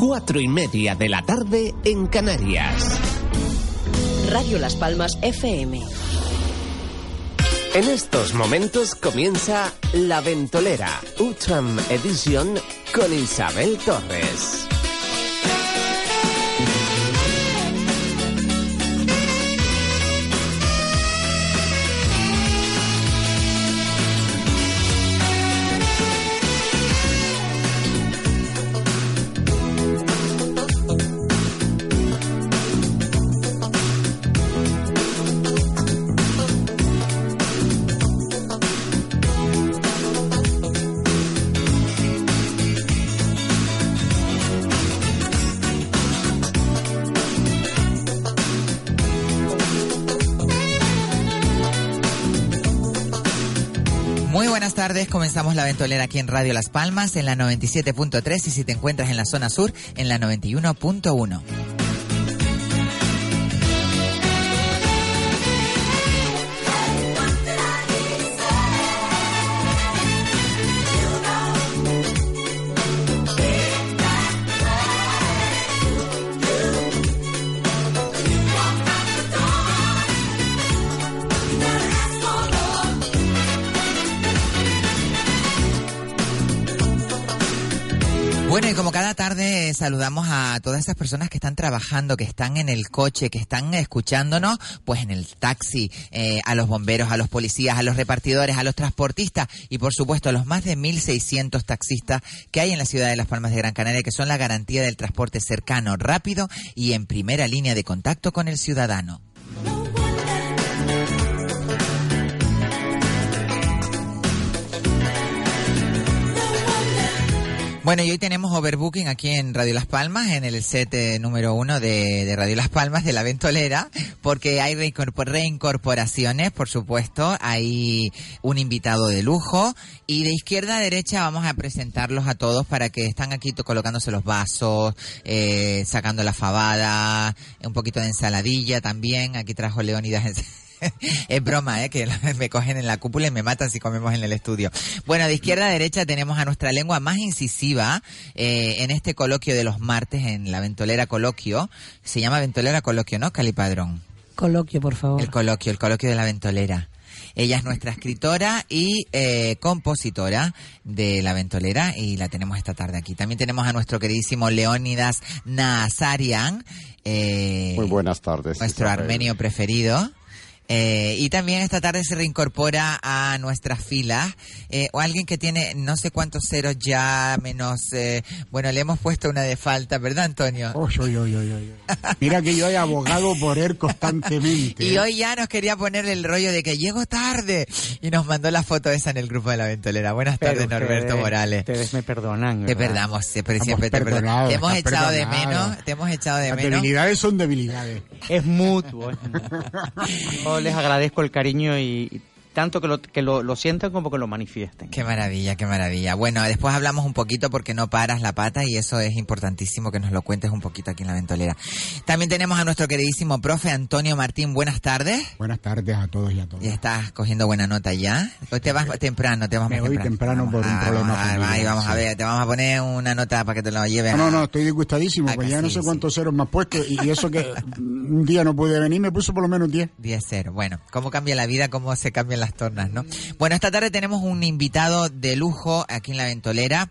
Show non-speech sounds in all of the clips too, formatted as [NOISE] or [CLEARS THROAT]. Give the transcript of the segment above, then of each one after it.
Cuatro y media de la tarde en Canarias. Radio Las Palmas FM. En estos momentos comienza La Ventolera, Utram Edition con Isabel Torres. Tardes, comenzamos la ventolera aquí en Radio Las Palmas en la 97.3 y si te encuentras en la zona sur en la 91.1. saludamos a todas esas personas que están trabajando, que están en el coche, que están escuchándonos, pues en el taxi, eh, a los bomberos, a los policías, a los repartidores, a los transportistas y por supuesto a los más de 1.600 taxistas que hay en la ciudad de Las Palmas de Gran Canaria, que son la garantía del transporte cercano, rápido y en primera línea de contacto con el ciudadano. Bueno, y hoy tenemos overbooking aquí en Radio Las Palmas, en el set eh, número uno de, de Radio Las Palmas, de la Ventolera, porque hay reincorpor- reincorporaciones, por supuesto, hay un invitado de lujo, y de izquierda a derecha vamos a presentarlos a todos para que están aquí colocándose los vasos, eh, sacando la fabada, un poquito de ensaladilla también, aquí trajo Leónidas [LAUGHS] [LAUGHS] es broma, ¿eh? Que [LAUGHS] me cogen en la cúpula y me matan si comemos en el estudio. Bueno, de izquierda a derecha tenemos a nuestra lengua más incisiva eh, en este coloquio de los martes, en la Ventolera Coloquio. Se llama Ventolera Coloquio, ¿no, Calipadrón? Coloquio, por favor. El coloquio, el coloquio de la Ventolera. Ella es nuestra escritora y eh, compositora de La Ventolera y la tenemos esta tarde aquí. También tenemos a nuestro queridísimo Leónidas Nazarian, eh, Muy buenas tardes. nuestro Isabel. armenio preferido. Eh, y también esta tarde se reincorpora a nuestras filas eh, o alguien que tiene no sé cuántos ceros ya, menos... eh, bueno, le hemos puesto una de falta, ¿verdad, Antonio? Oy, oy, oy, oy, oy. Mira que yo he abogado por él constantemente. Y hoy ya nos quería poner el rollo de que llego tarde y nos mandó la foto esa en el grupo de la ventolera. Buenas tardes, Norberto ustedes- Morales. Ustedes me perdonan. Te perdamos, siempre, Estamos siempre te perdonamos. Te hemos echado de menos, te hemos echado de Las menos. debilidades son debilidades. Es mutuo. es mutuo. [LAUGHS] Les agradezco el cariño y, y tanto que lo, que lo, lo sientan como que lo manifiesten. Qué maravilla, qué maravilla. Bueno, después hablamos un poquito porque no paras la pata y eso es importantísimo que nos lo cuentes un poquito aquí en la ventolera. También tenemos a nuestro queridísimo profe Antonio Martín. Buenas tardes. Buenas tardes a todos y a todas. Ya estás cogiendo buena nota ya. Hoy te vas temprano, te vas Me más voy temprano por un Ah, problema vamos a ahí vamos a sí. ver, te vamos a poner una nota para que te la lleves. No, no, no, estoy disgustadísimo, Ah, pues que ya no sí, sé sí. cuántos ceros me has puesto y y eso que un día no pude venir, me puso por lo menos 10. 10-0. Bueno, cómo cambia la vida, cómo se las tornas, ¿no? Bueno, esta tarde tenemos un invitado de lujo aquí en la Ventolera.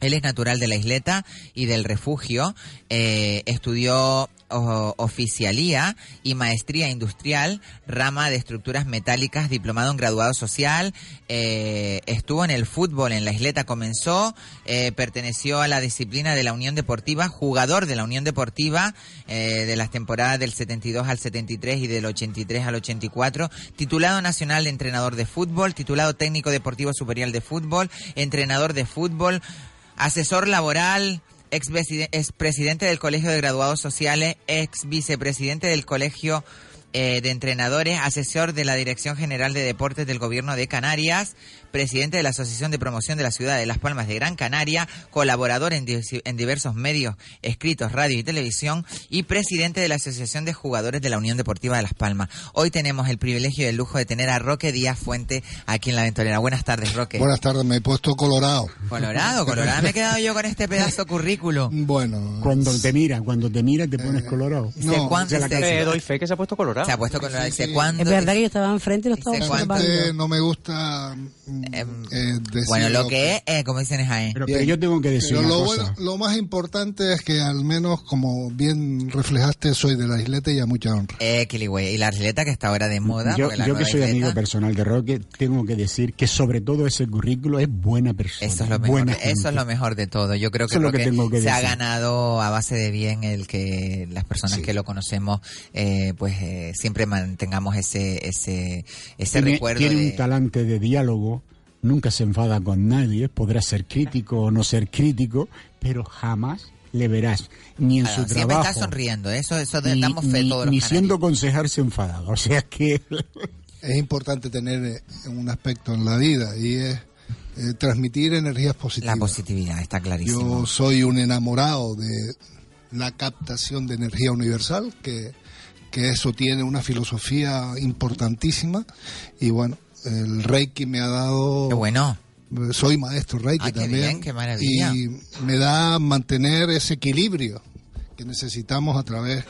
Él es natural de la isleta y del refugio. Eh, estudió oficialía y maestría industrial, rama de estructuras metálicas, diplomado en graduado social. eh, estuvo en el fútbol en la isleta, comenzó, eh, perteneció a la disciplina de la Unión Deportiva, jugador de la Unión Deportiva eh, de las temporadas del 72 al 73 y del 83 al 84, titulado nacional de entrenador de fútbol, titulado técnico deportivo superior de fútbol, entrenador de fútbol, Asesor laboral, ex, ex presidente del Colegio de Graduados Sociales, ex vicepresidente del Colegio eh, de Entrenadores, asesor de la Dirección General de Deportes del Gobierno de Canarias, presidente de la Asociación de Promoción de la Ciudad de Las Palmas de Gran Canaria, colaborador en, di- en diversos medios escritos, radio y televisión, y presidente de la Asociación de Jugadores de la Unión Deportiva de Las Palmas. Hoy tenemos el privilegio y el lujo de tener a Roque Díaz Fuente aquí en La Ventolera. Buenas tardes, Roque. Buenas tardes, me he puesto colorado. Colorado, colorado. Me he quedado yo con este pedazo currículum. Bueno, Cuando te mira, cuando te mira te pones colorado. ¿Sé no, se- casa. Eh, doy fe que se ha puesto colorado. se ha puesto colorado? Sí, ¿Sé sí. cuándo? Es verdad que yo estaba enfrente y lo estaba ¿Desde cuándo? eh, no me gusta eh, decir Bueno, lo que es, eh, como dicen es. Pero, pero yo tengo que decir Pero una lo, cosa. bueno, lo más importante es que al menos, como bien reflejaste, soy de la isleta y a mucha honra. Eh, Kiligüey. Y la argeleta que está ahora de moda. yo yo que soy isleta- amigo personal de Roque, tengo que decir que sobre todo ese currículo es buena persona. Eso es lo mejor. Eso es lo mejor de todo. Yo creo que, lo que tengo que se ha ganado a base de bien el que las personas Sí. que lo conocemos, eh, pues eh, siempre mantengamos ese ese ese tiene, recuerdo tiene de. un talante de diálogo, nunca se enfada con nadie, podrá ser crítico o no ser crítico, pero jamás le verás ni en Ah, su siempre trabajo. está sonriendo. Eso eso de- ni, damos fe ni- todos los ni canarios. siendo concejal se enfada. O sea que [LAUGHS] Es importante tener eh, un aspecto en la vida y es eh, transmitir energías La positivas. positividad está clarísimo. Yo soy un enamorado de la captación de energía universal, que, que eso tiene una filosofía importantísima. Y bueno, el Reiki me ha dado... Qué bueno. Soy maestro Reiki Ah, qué también. bien, qué maravilla. Y me da mantener ese equilibrio que necesitamos a través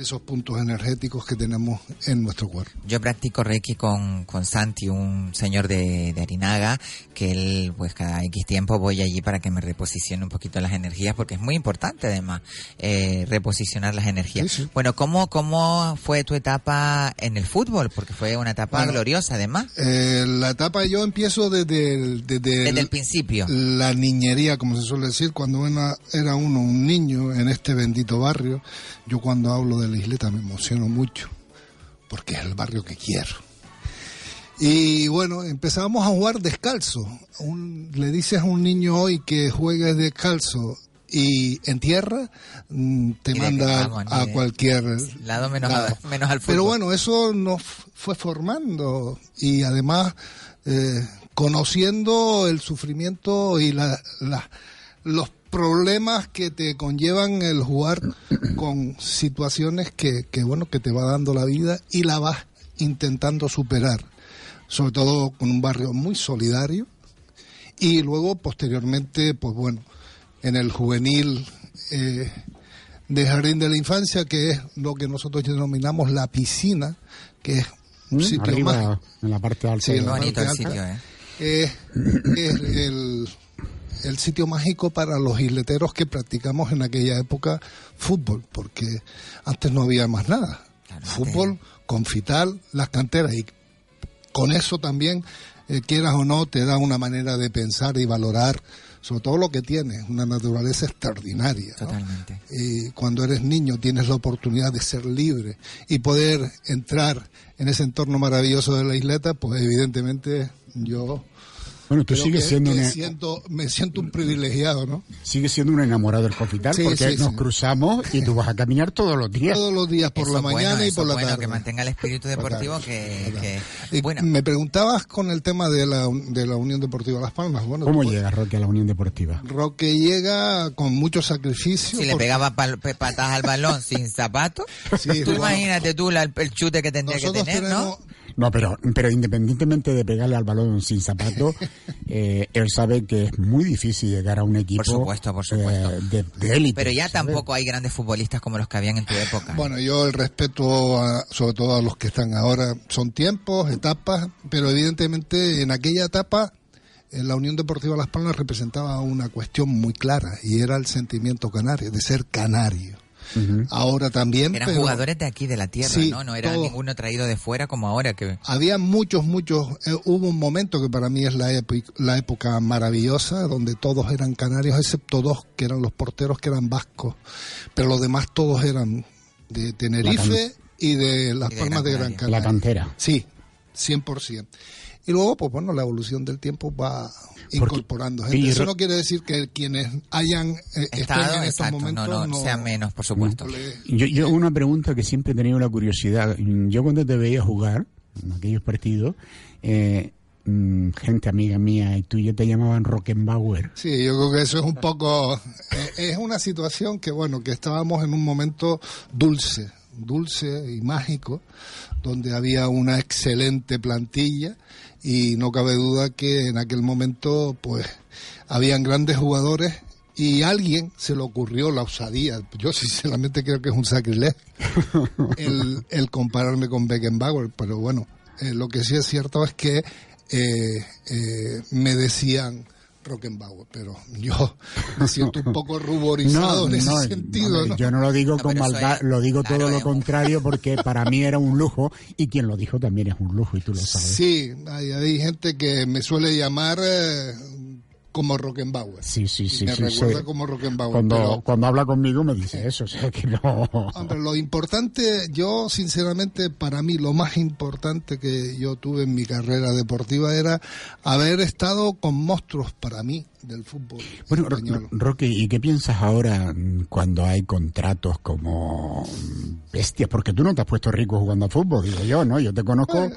de esos puntos energéticos que tenemos en nuestro cuerpo. Yo practico Reiki con, con Santi, un señor de, de Arinaga, que él, pues cada X tiempo voy allí para que me reposicione un poquito las energías, porque es muy importante además eh, reposicionar las energías. Sí, sí. Bueno, ¿cómo, ¿cómo fue tu etapa en el fútbol? Porque fue una etapa Bueno, gloriosa además, Eh, la etapa yo empiezo desde el, desde desde el- el principio. la niñería, como se suele decir, cuando una- era uno un niño en este bendito barrio. Yo cuando hablo de la isleta me emociono mucho, porque es el barrio que quiero. Y bueno, empezábamos a jugar descalzo. Un- le dices a un niño hoy que juegue descalzo y en tierra, mm, te manda a de- cualquier Lado menos, lado. a- menos al fútbol. Pero bueno, eso nos fue formando y además eh, conociendo el sufrimiento y la, la- los problemas que te conllevan el jugar con situaciones que, que, bueno que te va dando la vida y la vas intentando superar, sobre todo con un barrio muy solidario y luego posteriormente, pues bueno, en el juvenil eh, de Jardín de la Infancia, que es lo que nosotros denominamos la piscina, que es un ¿Mm? sitio arriba más en la parte alta. Sí, en el sitio. ¿eh? es, es el, el sitio mágico para los isleteros que practicamos en aquella época fútbol, porque antes no había más nada. Claro, fútbol, confital, las canteras y con eso también, eh, quieras o no, te da una manera de pensar y valorar sobre todo lo que tienes, una naturaleza extraordinaria. ¿no? Totalmente. Y cuando eres niño tienes la oportunidad de ser libre y poder entrar en ese entorno maravilloso de la isleta, pues evidentemente yo Bueno, tú creo sigues que- siendo que una- siento, me siento un privilegiado, ¿no? sigue siendo un enamorado del confital Sí, porque sí, nos sí. cruzamos y tú vas a caminar todos los días. Todos los días por Eso la bueno, mañana y por es la bueno, tarde. que mantenga el espíritu deportivo que, que- Y bueno, Me preguntabas con el tema de la, de la Unión Deportiva Las Palmas. Bueno, ¿Cómo pues, llega Roque a la Unión Deportiva? Roque llega con mucho sacrificio. si le pegaba pal- pe- patas al balón sin zapatos, Sí, tú bueno. imagínate tú la- el chute que tendría que tener, tenemos, ¿no? No, pero, pero independientemente de pegarle al balón sin zapato, [LAUGHS] eh, él sabe que es muy difícil llegar a un equipo Por supuesto, por supuesto. eh, de, de élite. Pero ya ¿sabes? tampoco hay grandes futbolistas como los que habían en tu época. Bueno, yo el respeto a- sobre todo a los que están ahora. Son tiempos, etapas, pero evidentemente en aquella etapa la Unión Deportiva Las Palmas representaba una cuestión muy clara y era el sentimiento canario, de ser canario. Ahora también, Eran pero jugadores de aquí, de la tierra, Sí, ¿no? No era todo. ninguno traído de fuera como ahora que... había muchos, muchos. eh, hubo un momento que para mí es la, la época maravillosa, donde todos eran canarios, excepto dos que eran los porteros que eran vascos, pero los demás todos eran de Tenerife y de Las Y de Palmas Gran de Gran Canaria. Canaria. La cantera. Sí, 100%. Y luego, pues bueno, la evolución del tiempo va incorporando gente. Eso no quiere decir que quienes hayan eh, estén Estado, en estos exacto, momentos no, no, no- sean menos, por supuesto. Yo, yo una pregunta que siempre he tenido la curiosidad. Yo cuando te veía jugar en aquellos partidos, eh, mm, gente amiga mía y tú ya te llamaban Rockenbauer. Sí, yo creo que eso es un poco, eh, es una situación que bueno, que estábamos en un momento dulce, dulce y mágico, donde había una excelente plantilla y no cabe duda que en aquel momento pues habían grandes jugadores y a alguien se le ocurrió la osadía, yo sinceramente creo que es un sacrilegio, [LAUGHS] el, el compararme con Beckenbauer, pero bueno, eh, lo que sí es cierto es que eh, eh, me decían Rockenbauer, pero yo me siento un poco ruborizado en ese sentido. hombre, ¿no? yo no lo digo No, con maldad, es- lo digo claro, todo lo contrario [LAUGHS] porque para mí era un lujo y quien lo dijo también es un lujo y tú lo sabes. Sí, hay, hay gente que me suele llamar eh, como Rockenbauer. Sí, sí, sí. me sí, recuerda sí. como Rockenbauer. Cuando, pero- cuando habla conmigo me dice eso, o sea que no. Hombre, lo importante, yo sinceramente, para mí lo más importante que yo tuve en mi carrera deportiva era haber estado con monstruos para mí del fútbol Bueno, español. Roque, ¿y qué piensas ahora mm, cuando hay contratos como mm, bestias? Porque tú no te has puesto rico jugando a fútbol, digo yo, ¿no? Yo te conozco,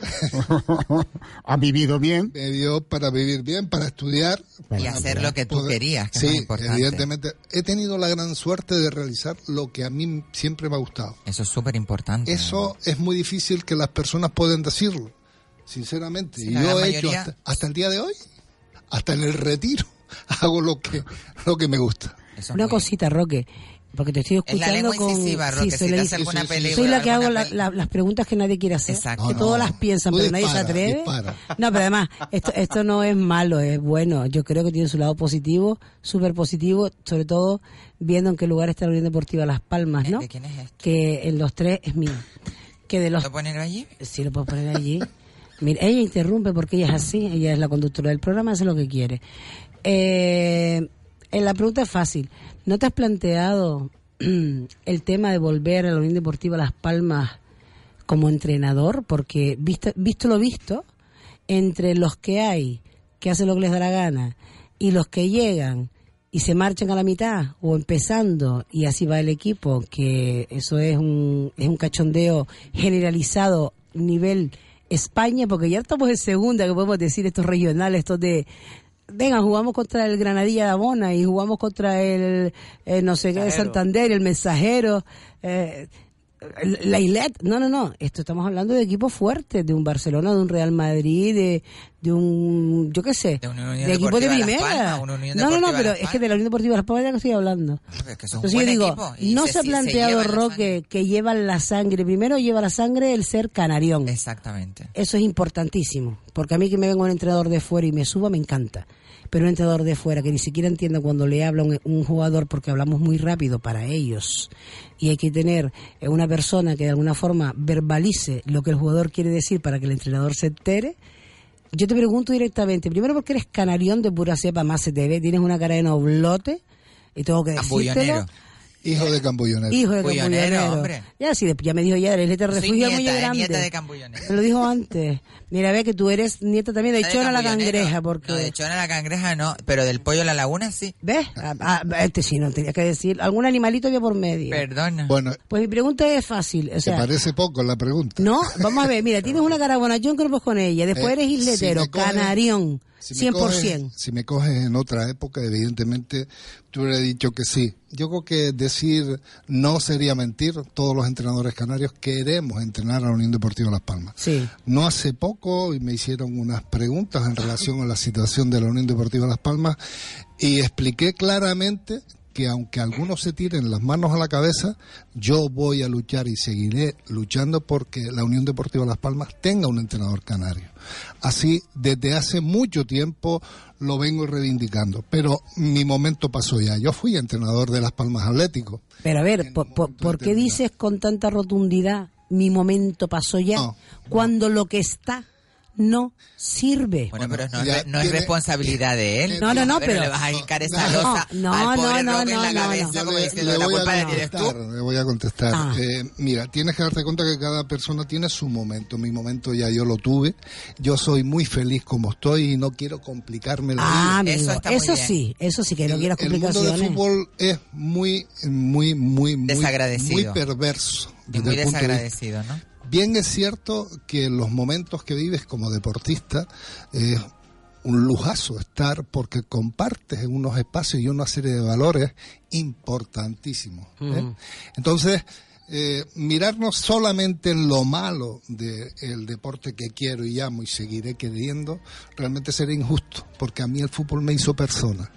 [LAUGHS] has vivido bien. Me dio para vivir bien, para estudiar. Y para hacer poder- lo que tú poder- querías, que Sí, importante. evidentemente. He tenido la gran suerte de realizar lo que a mí siempre me ha gustado. Eso es súper importante. Eso es muy difícil que las personas puedan decirlo, sinceramente. Sí, y yo he hecho mayoría- hasta, hasta el día de hoy, hasta en el retiro, [LAUGHS] hago lo que, lo que me gusta. Eso Una muy- cosita, Roque, porque te estoy Es la escuchando lengua con... incisiva, sí, Roque, se si dice- hace alguna sí, sí, sí. película. Soy la que hago la- la- las preguntas que nadie quiere hacer. Exacto. Que No, todos no. las piensan, Tú pero nadie se atreve. dispara. No, pero además, esto, esto no es malo, es bueno. Yo creo que tiene su lado positivo, súper positivo, sobre todo viendo en qué lugar está la Unión Deportiva Las Palmas, ¿no? ¿De quién es esto? Que en los tres es mío. Que de los ¿Lo ponen allí? Sí, lo puedo poner allí. Mira, ella interrumpe porque ella es así, ella es la conductora del programa, hace lo que quiere. Eh, eh, la pregunta es fácil. ¿No te has planteado [CLEARS THROAT] el tema de volver a la Unión Deportiva Las Palmas como entrenador? Porque visto, visto lo visto, entre los que hay, que hacen lo que les da la gana, y los que llegan y se marchan a la mitad o empezando y así va el equipo, que eso es un, es un cachondeo generalizado nivel España, porque ya estamos en segunda, que podemos decir estos regionales, estos de venga, jugamos contra el Granadilla de Abona y jugamos contra el eh, no sé qué de. Santander, el Mensajero, eh, la Islet, no, no, no, esto estamos hablando de equipos fuertes, de un Barcelona, de un Real Madrid, de, de un, yo qué sé, De Unión de equipo de primera. Palmas, una Unión no, no, no, pero es que de la Unión Deportiva Las Palmas de la que estoy hablando. Es que un Entonces yo digo, no se- se, ha planteado, Roque, que llevan la sangre, primero lleva la sangre el ser canarión. Exactamente. Eso es importantísimo, porque a mí que me venga un entrenador de fuera y me suba me encanta. Pero un entrenador de fuera que ni siquiera entienda cuando le habla un, un jugador porque hablamos muy rápido para ellos. Y hay que tener eh, una persona que de alguna forma verbalice lo que el jugador quiere decir para que el entrenador se entere. Yo te pregunto directamente, primero porque eres canarión de pura cepa, más se te ve, tienes una cara de noblote, y tengo que decírtelo. Hijo de Cambullonero. Hijo de Cambullonero, hombre. Ya, sí, ya me dijo ya, eres de refugio muy eh, grande. nieta de Cambullonero. Me lo dijo antes. Mira, ve que tú eres nieta también de Nieta Chona la Cambullonero. cangreja, porque... No, de Chona la cangreja no, pero del pollo a la laguna sí. ¿Ves? Ah, ah, este sí, no tenía que decir. Algún animalito había por medio. Perdona. Bueno, Pues mi pregunta es fácil. O ¿te sea, parece poco la pregunta? no, vamos a ver, mira, [LAUGHS] tienes una cara bonachón que no con ella. Después Eh, eres si isletero, coges- canarión, Si me, 100%. coges, si me coges en otra época, evidentemente te hubiera dicho que sí. Yo creo que decir no sería mentir. Todos los entrenadores canarios queremos entrenar a la Unión Deportiva Las Palmas. Sí. No hace poco y me hicieron unas preguntas en relación a la situación de la Unión Deportiva Las Palmas y expliqué claramente que aunque algunos se tiren las manos a la cabeza, yo voy a luchar y seguiré luchando porque la Unión Deportiva Las Palmas tenga un entrenador canario. Así, desde hace mucho tiempo lo vengo reivindicando, pero mi momento pasó ya. Yo fui entrenador de Las Palmas Atlético. Pero a ver, por, un por- momento ¿por qué dices con tanta rotundidad mi momento pasó ya? No, cuando lo que está no sirve. Bueno, pero no, ya es- no es tiene- responsabilidad de él. No, no, no, pero- le vas a hincar esa No, losa no, al pobre no, no, en la no, no, cabeza, no. como le, diciendo, le la culpa la tienes contestar, tú. le voy a contestar. Ah. Eh, mira, tienes que darte cuenta que cada persona tiene su momento. Mi momento ya yo lo tuve. Yo soy muy feliz como estoy y no quiero complicarme la Ah, vida. Eso amigo, está muy eso bien. sí, eso sí que no quieras el mundo del complicaciones. fútbol es muy, muy, muy, muy, Desagradecido. muy perverso. Y muy punto de desagradecido, ¿no? Bien es cierto que los momentos que vives como deportista es un lujazo estar porque compartes en unos espacios y una serie de valores importantísimos. ¿eh? Entonces, eh, mirarnos solamente en lo malo del deporte que quiero y amo y seguiré queriendo, realmente sería injusto, porque a mí el fútbol me hizo persona.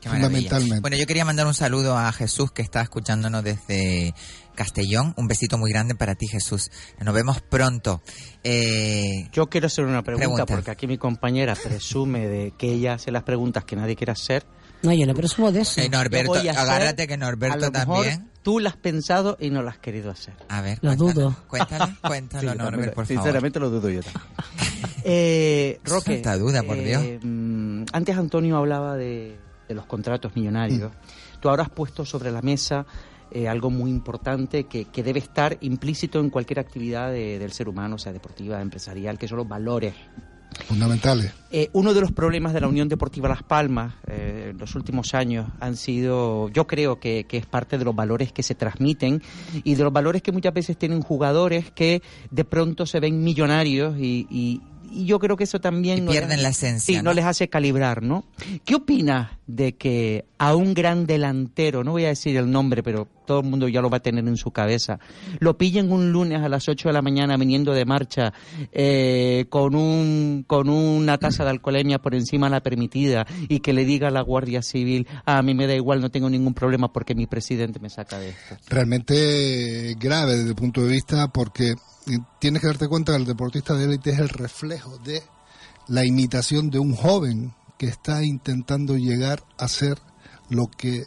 Qué maravilla. fundamentalmente. Bueno, yo quería mandar un saludo a Jesús que está escuchándonos desde Castellón. Un besito muy grande para ti, Jesús. Nos vemos pronto. Eh, Yo quiero hacer una pregunta, Pregunta. porque aquí mi compañera presume de que ella hace las preguntas que nadie quiere hacer. No, yo no presumo de eso. eh, Norberto, a agárrate que a Norberto lo mejor también. Tú las has pensado y no las has querido hacer. A ver, Lo cuéntalo, dudo. Cuéntalo, [LAUGHS] cuéntalo, Sí, Norbert, también- por favor. Sinceramente lo dudo yo también. [LAUGHS] eh, Roque. Santa duda, por Dios. mm, antes Antonio hablaba de, de los contratos millonarios. Tú ahora has puesto sobre la mesa eh, algo muy importante que, que debe estar implícito en cualquier actividad de- del ser humano, sea deportiva, empresarial, que son los valores. Fundamentales. Eh, uno de los problemas de la Unión Deportiva Las Palmas eh, en los últimos años han sido, yo creo que, que es parte de los valores que se transmiten y de los valores que muchas veces tienen jugadores que de pronto se ven millonarios y, y- y yo creo que eso también... Y no pierden les- la esencia, Sí, ¿no? no les hace calibrar, ¿no? ¿Qué opinas de que a un gran delantero, no voy a decir el nombre, pero todo el mundo ya lo va a tener en su cabeza, lo pillen un lunes a las 8 de la mañana viniendo de marcha eh, con, un, con una tasa de alcoholemia por encima de la permitida y que le diga a la Guardia Civil, "Ah, a mí me da igual, no tengo ningún problema porque mi presidente me saca de esto? realmente grave desde el punto de vista porque eh, tienes que darte cuenta que el deportista de élite es el reflejo de la imitación de un joven que está intentando llegar a ser lo que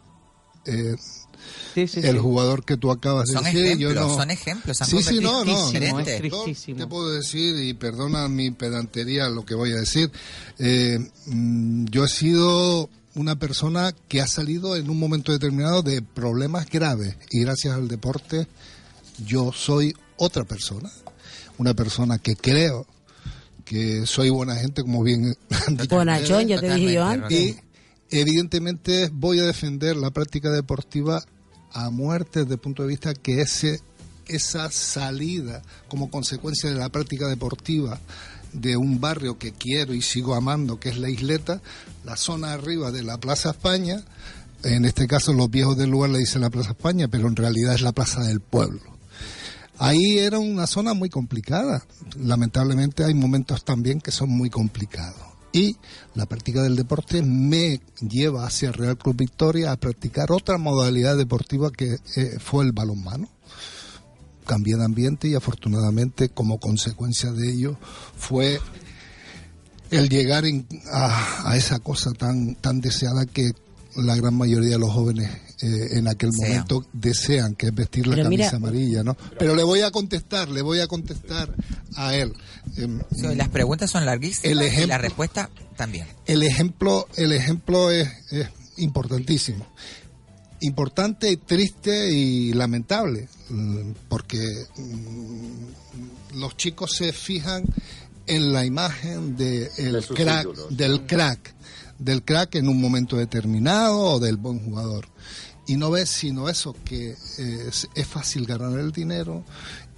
eh, Sí, sí, el sí. jugador que tú acabas de Son decir. ejemplos, yo no- son ejemplos, han Sí, no, no. te puedo decir, y perdona mi pedantería lo que voy a decir, eh, mm, yo he sido una persona que ha salido en un momento determinado de problemas graves y gracias al deporte yo soy otra persona, una persona que creo que soy buena gente como bien [LAUGHS] han dicho Bonachón, ya te dije yo Totalmente, antes. y evidentemente voy a defender la práctica deportiva a muerte desde el punto de vista que ese esa salida como consecuencia de la práctica deportiva de un barrio que quiero y sigo amando, que es la isleta, la zona arriba de la Plaza España, en este caso los viejos del lugar le dicen la Plaza España, pero en realidad es la Plaza del Pueblo. Ahí era una zona muy complicada. Lamentablemente hay momentos también que son muy complicados. Y la práctica del deporte me lleva hacia Real Club Victoria a practicar otra modalidad deportiva que eh, fue el balonmano. Cambié de ambiente y afortunadamente como consecuencia de ello fue el llegar a, a esa cosa tan, tan deseada que la gran mayoría de los jóvenes eh, en aquel momento desean, que es vestir la Pero camisa mira- amarilla, ¿no? Pero le voy a contestar, le voy a contestar a él. Em, las preguntas son larguísimas El y ejemplo- la respuesta también. el ejemplo, el ejemplo es, es importantísimo. Importante, triste y lamentable, mm, porque mm, los chicos se fijan en la imagen de el De sus crack, ídolos. del crack, del crack en un momento determinado o del buen jugador. Y no ves sino eso, que eh, es, es fácil ganar el dinero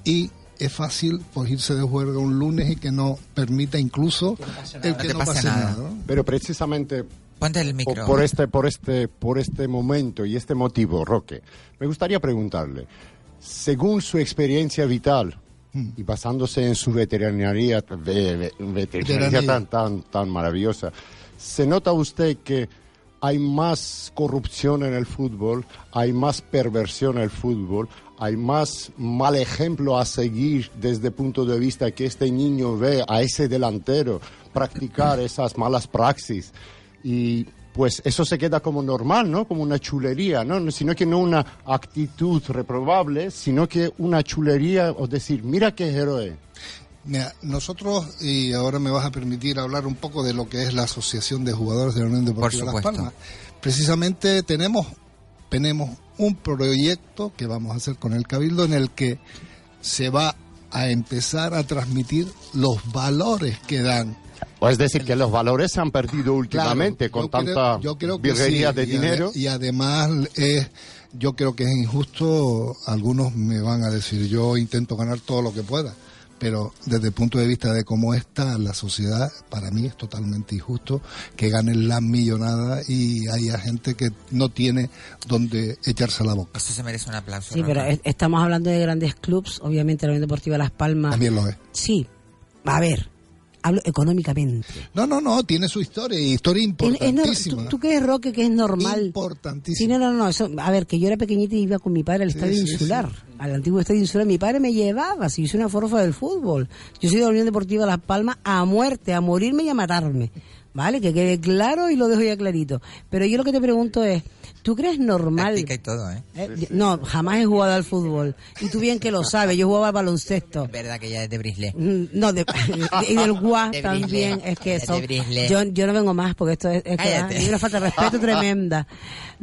y es fácil pues, irse de juerga un lunes y que no permita incluso el que te no pase pase nada. nada. ¿no? Pero precisamente Ponte el por, micro. por este, por, este, por este momento y este motivo, Roque, me gustaría preguntarle, según su experiencia vital y basándose en su veterinaria, ve- ve- veterinaria tan, tan, tan maravillosa, ¿se nota usted que hay más corrupción en el fútbol, hay más perversión en el fútbol, hay más mal ejemplo a seguir desde el punto de vista que este niño ve a ese delantero practicar esas malas praxis y pues eso se queda como normal, ¿no? Como una chulería, ¿no? Sino que no una actitud reprobable, sino que una chulería o decir, mira qué héroe. Mira, nosotros, y ahora me vas a permitir hablar un poco de lo que es la Asociación de Jugadores de la Unión Deportiva Las. Palmas. Precisamente tenemos, tenemos un proyecto que vamos a hacer con el Cabildo en el que se va a empezar a transmitir los valores que dan. O es decir, que los valores se han perdido últimamente Claro, con yo tanta creo- yo creo que virguería sí, de y ade- dinero. y además es, yo creo que es injusto, algunos me van a decir, yo intento ganar todo lo que pueda, pero desde el punto de vista de cómo está la sociedad, para mí es totalmente injusto que ganen la millonada y haya gente que no tiene donde echarse la boca. Eso se merece un aplauso. Sí, pero es- estamos hablando de grandes clubs, obviamente la Unión Deportiva Las Palmas. También lo es. Sí, a ver, hablo económicamente. No, no, no, tiene su historia historia importantísima. ¿Tú, tú crees, Roque, que es normal? Sí, Importantísima. no, no, no. Eso, a ver, que yo era pequeñita y iba con mi padre al estadio sí, insular, al antiguo estadio insular. Mi padre me llevaba, si soy una forfa del fútbol. Yo soy de la Unión Deportiva Las Palmas a muerte, a morirme y a matarme. ¿Vale? Que quede claro y lo dejo ya clarito. Pero yo lo que te pregunto es, ¿tú crees normal? Y todo, ¿eh? Eh, No, jamás he jugado al fútbol. Y tú bien que lo sabes, yo jugaba al baloncesto. Es verdad que ya es de Brisle. Mm, No, de, y del guas De también. Es que eso. Yo, yo no vengo más porque esto es, es que hay una falta de respeto tremenda.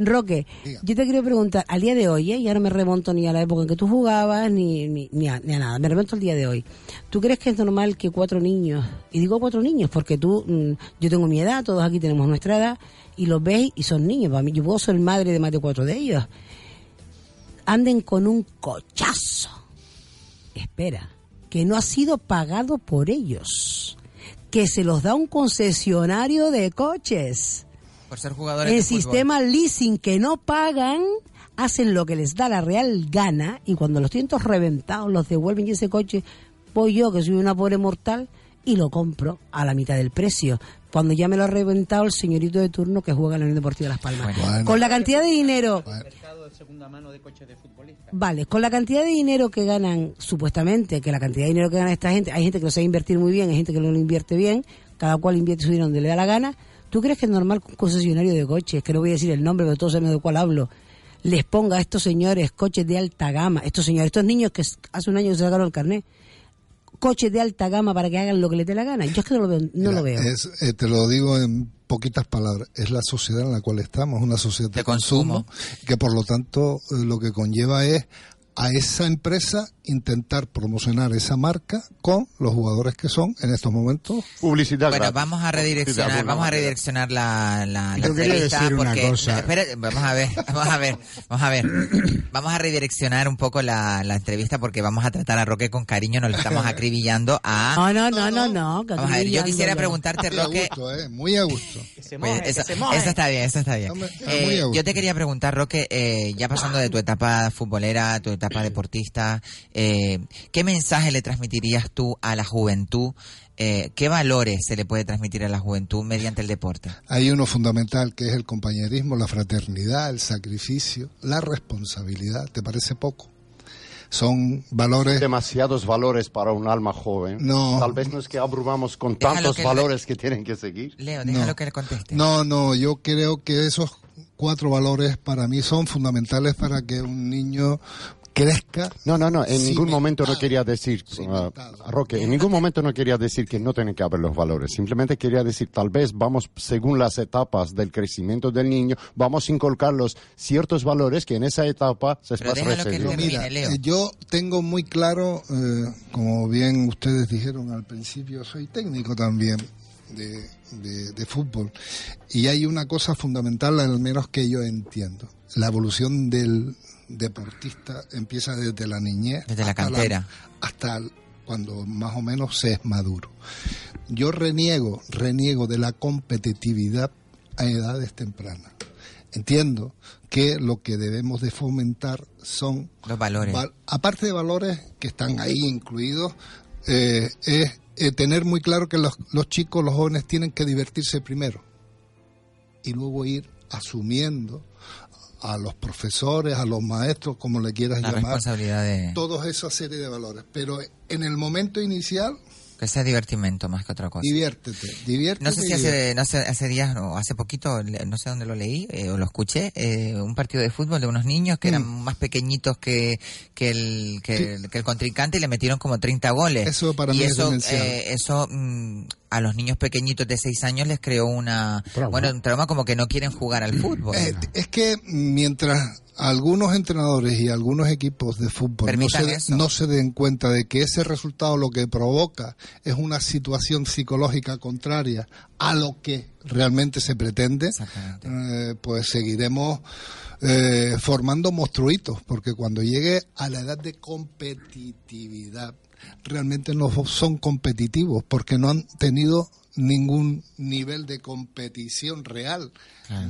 Roque, yo te quiero preguntar, al día de hoy, ¿eh? y ahora me remonto ni a la época en que tú jugabas, ni, ni, ni, a, ni a nada, me remonto al día de hoy. ¿Tú crees que es normal que cuatro niños, y digo cuatro niños porque tú, mm, yo tengo mi edad, todos aquí tenemos nuestra edad, y los veis y son niños, para mí, yo puedo ser madre de más de cuatro de ellos, anden con un cochazo espera, que no ha sido pagado por ellos, que se los da un concesionario de coches. Por ser jugadores El de fútbol. sistema leasing que no pagan, hacen lo que les da la real gana y cuando los tienen todos reventados los devuelven y ese coche voy yo que soy una pobre mortal y lo compro a la mitad del precio. Cuando ya me lo ha reventado el señorito de turno que juega en la Unión Deportiva de Las Palmas. Bueno. Con la cantidad de dinero mercado de segunda mano de coches de futbolistas. Vale, con la cantidad de dinero que ganan, supuestamente, que la cantidad de dinero que gana esta gente, hay gente que lo sabe invertir muy bien, hay gente que no lo invierte bien, cada cual invierte su dinero donde le da la gana. ¿Tú crees que es normal que un concesionario de coches, que no voy a decir el nombre, pero todos saben de cuál hablo, les ponga a estos señores coches de alta gama, estos señores, estos niños que hace un año se sacaron el carnet, coches de alta gama para que hagan lo que les dé la gana? Yo es que no lo veo. No Mira, lo veo. es- eh, te lo digo en poquitas palabras. Es la sociedad en la cual estamos, una sociedad de, De consumo. que por lo tanto eh, lo que conlleva es a esa empresa intentar promocionar esa marca con los jugadores que son en estos momentos. Publicidad Bueno, gratis. vamos a redireccionar, vamos a redireccionar la, la, la Yo quería entrevista decir una cosa. espera, [LAUGHS] vamos a ver, vamos a ver, vamos a ver, vamos a redireccionar un poco la, la entrevista porque vamos a tratar a Roque con cariño, nos lo estamos [LAUGHS] acribillando a. No, no, no, no, no. que Vamos a ver, yo quisiera preguntarte, Muy a Roque. gusto, eh, muy a gusto. Que se Pues moje, eso, eso está bien, eso está bien. Eh, muy a gusto. yo te quería preguntar, Roque, eh, ya pasando de tu etapa futbolera, tu etapa deportista, eh, ¿qué mensaje le transmitirías tú a la juventud? Eh, ¿Qué valores se le puede transmitir a la juventud mediante el deporte? Hay uno fundamental que es el compañerismo, la fraternidad, el sacrificio, la responsabilidad. ¿Te parece poco? Son valores Demasiados valores para un alma joven. No. Tal vez no es que abrumamos con Déjalo tantos que- valores que tienen que seguir. Leo, No. déjalo que le conteste. No, no, yo creo que esos cuatro valores para mí son fundamentales para que un niño crezca. No, no, no, en ningún momento no quería decir, uh, Roque, en ningún momento no quería decir que no tienen que haber los valores. Simplemente quería decir, tal vez vamos, según las etapas del crecimiento del niño, vamos a inculcar los ciertos valores que en esa etapa se Mira, Leo. eh, yo tengo muy claro, eh, como bien ustedes dijeron al principio, soy técnico también de, de- de fútbol. Y hay una cosa fundamental, al menos que yo entiendo. La evolución del deportista empieza desde la niñez. Desde la hasta cantera. hasta cuando más o menos se es maduro. Yo reniego, reniego de la competitividad a edades tempranas. Entiendo que lo que debemos de fomentar son Los valores. Val- aparte de valores que están ahí incluidos, eh, es eh, tener muy claro que los, los chicos, los jóvenes tienen que divertirse primero y luego ir asumiendo a los profesores, a los maestros, como le quieras la llamar, de... toda esa serie de valores. Pero en el momento inicial Que sea divertimento más que otra cosa. Diviértete, diviértete. No sé si hace, no sé, hace días o hace poquito, no sé dónde lo leí eh, o lo escuché, eh, un partido de fútbol de unos niños que eran Mm. más pequeñitos que, que, el, que, el, que el contrincante y le metieron como 30 goles. Eso para y mí es eso, demencial. eh, eso mm, a los niños pequeñitos de 6 años les creó una, Trauma. bueno, un trauma como que no quieren jugar al fútbol. Eh, es que mientras algunos entrenadores y algunos equipos de fútbol no se, eso. no se den cuenta de que ese resultado lo que provoca es una situación psicológica contraria a lo que realmente se pretende, eh, pues seguiremos eh, formando monstruitos, porque cuando llegue a la edad de competitividad, realmente no son competitivos, porque no han tenido ningún nivel de competición real.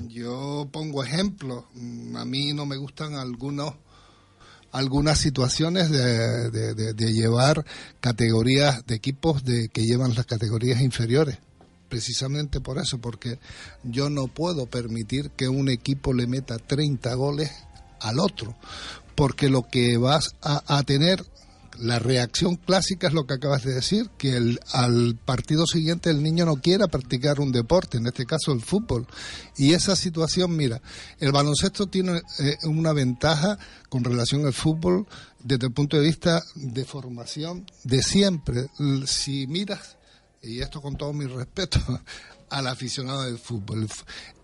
Yo pongo ejemplos, Mm, a mí no me gustan algunos algunas situaciones de, de- de- de llevar categorías de equipos de que llevan las categorías inferiores precisamente por eso porque yo no puedo permitir que un equipo le meta 30 goles al otro porque lo que vas a, a tener la reacción clásica es lo que acabas de decir, que el, al partido siguiente el niño no quiera practicar un deporte, en este caso el fútbol. Y esa situación, mira, el baloncesto tiene eh, una ventaja con relación al fútbol desde el punto de vista de formación de siempre. Si miras, y esto con todo mi respeto, [LAUGHS] al aficionado del fútbol,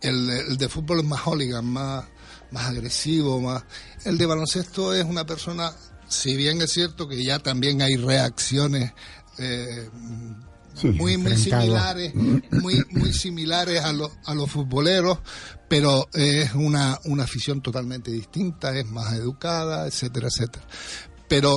el de fútbol es más hooligan, más, más agresivo, más... El de baloncesto es una persona, si bien es cierto que ya también hay reacciones eh, Sí, muy muy similares muy muy similares a los a los futboleros pero es una una afición totalmente distinta es más educada etcétera etcétera. Pero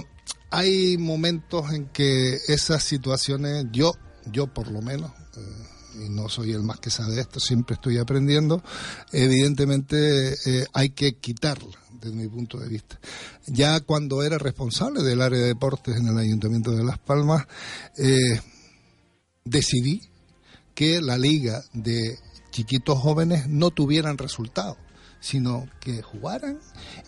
hay momentos en que esas situaciones yo yo por lo menos eh, y no soy el más que sabe esto siempre estoy aprendiendo evidentemente eh, hay que quitarla desde mi punto de vista. Ya cuando era responsable del área de deportes en el Ayuntamiento de Las Palmas, eh, decidí que la liga de chiquitos jóvenes no tuvieran resultados, sino que jugaran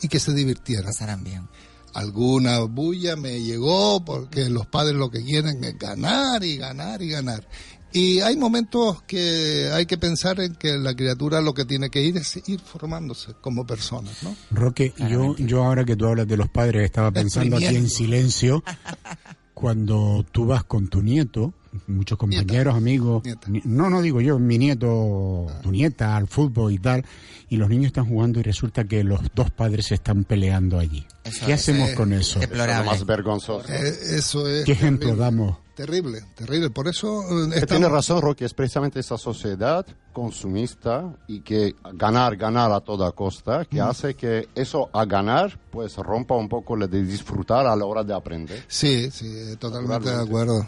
y que se divirtieran. Pasarán bien. Alguna bulla me llegó porque los padres lo que quieren es ganar y ganar y ganar. Y hay momentos que hay que pensar en que la criatura lo que tiene que ir es ir formándose como persona, ¿no? Roque, yo, yo ahora que tú hablas de los padres, estaba pensando aquí en silencio, [LAUGHS] cuando tú vas con tu nieto, muchos compañeros, amigos, Nieta. no, no digo yo, mi nieto, tu nieta, al fútbol y tal, y los niños están jugando y resulta que los dos padres se están peleando allí. Eso ¿Qué es, hacemos eh, con eso? Eso es lo más vergonzoso. Eh, eso es. ¿Qué ejemplo terrible. damos? Terrible, terrible. Por eso eh, estamos- Tiene razón, Rocky, es precisamente esa sociedad consumista y que ganar, ganar a toda costa, que hace que eso a ganar, pues rompa un poco la de disfrutar a la hora de aprender. Sí, sí, totalmente de acuerdo.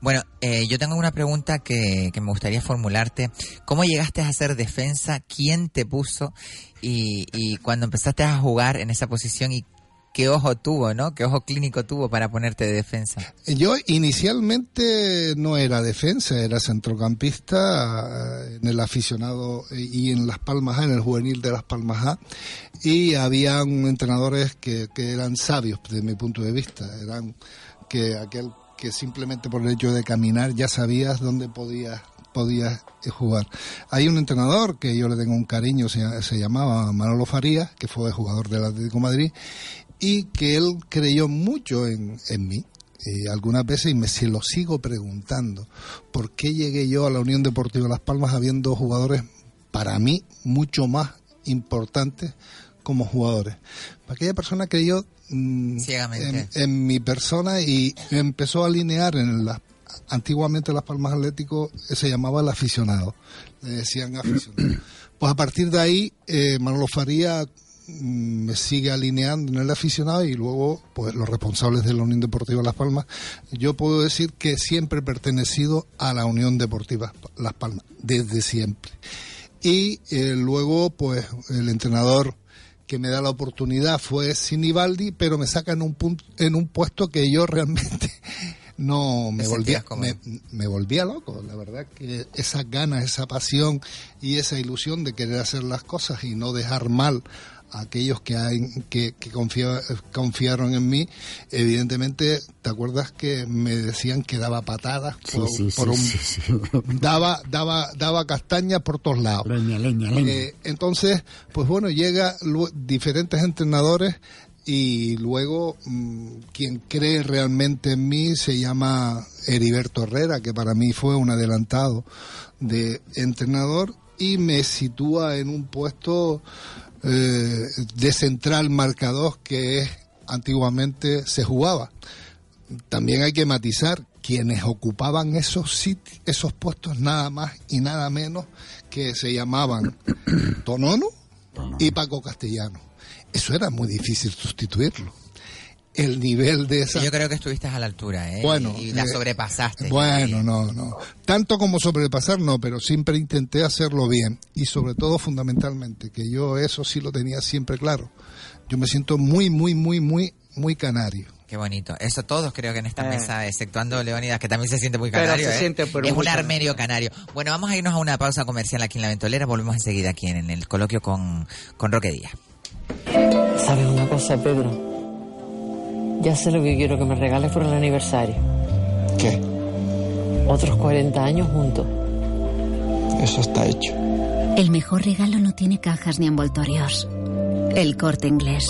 Bueno, eh, yo tengo una pregunta que, que me gustaría formularte. ¿Cómo llegaste a hacer defensa? ¿Quién te puso? Y, y cuando empezaste a jugar en esa posición y qué ojo tuvo, ¿no? ¿Qué ojo clínico tuvo para ponerte de defensa? Yo inicialmente no era defensa, era centrocampista eh, en el aficionado eh, y en Las Palmas A, en el juvenil de Las Palmas A. Y habían entrenadores que, que eran sabios desde mi punto de vista. Eran que aquel que simplemente por el hecho de caminar ya sabías dónde podías podías eh, jugar. Hay un entrenador que yo le tengo un cariño, se, se llamaba Manolo Farías, que fue jugador del Atlético de Madrid, y que él creyó mucho en, en mí. Y algunas veces, y me se lo sigo preguntando, ¿por qué llegué yo a la Unión Deportiva Las Palmas habiendo jugadores para mí mucho más importantes como jugadores? Aquella persona creyó mm, en mi persona y empezó a alinear en las antiguamente Las Palmas Atlético eh, se llamaba el aficionado, le decían aficionado. Pues a partir de ahí, eh, Manolo Faría mm, me sigue alineando en el aficionado y luego, pues los responsables de la Unión Deportiva Las Palmas, yo puedo decir que siempre he pertenecido a la Unión Deportiva Las Palmas, desde siempre. Y eh, luego, pues el entrenador que me da la oportunidad fue Sinibaldi, pero me saca en un punto, en un puesto que yo realmente [LAUGHS] no me volvía me, me volvía loco. La verdad que esas ganas esa pasión y esa ilusión de querer hacer las cosas y no dejar mal aquellos que, hay, que, que confiaron en mí, evidentemente, ¿te acuerdas que me decían que daba patadas? Sí, por, sí, por sí, un-. Daba, daba, daba castañas por todos lados. Leña, leña, leña. Eh, entonces, pues bueno, llega diferentes entrenadores y luego mm, quien cree realmente en mí se llama Heriberto Herrera, que para mí fue un adelantado de entrenador y me sitúa en un puesto eh, de central marcador que es, antiguamente se jugaba. También hay que matizar quienes ocupaban esos sitios, esos puestos nada más y nada menos que se llamaban Tonono y Paco Castellano. Eso era muy difícil sustituirlo. El nivel de esa Yo creo que estuviste a la altura, ¿eh? Bueno, y la eh, sobrepasaste. Bueno, no, no. Tanto como sobrepasar, no, pero siempre intenté hacerlo bien. Y sobre todo, fundamentalmente, que yo eso sí lo tenía siempre claro. Yo me siento muy, muy, muy, muy, muy canario. Qué bonito. Eso todos creo que en esta Eh. mesa, exceptuando Leónidas, que también se siente muy Pero canario. se ¿eh? siente, pero es un canario. armenio canario. Bueno, vamos a irnos a una pausa comercial aquí en La Ventolera. Volvemos enseguida aquí en el coloquio con, con Roque Díaz. ¿Sabes una cosa, Pedro? Ya sé lo que quiero que me regales por el aniversario. ¿Qué? Otros 40 años juntos. Eso está hecho. El mejor regalo no tiene cajas ni envoltorios. El corte inglés.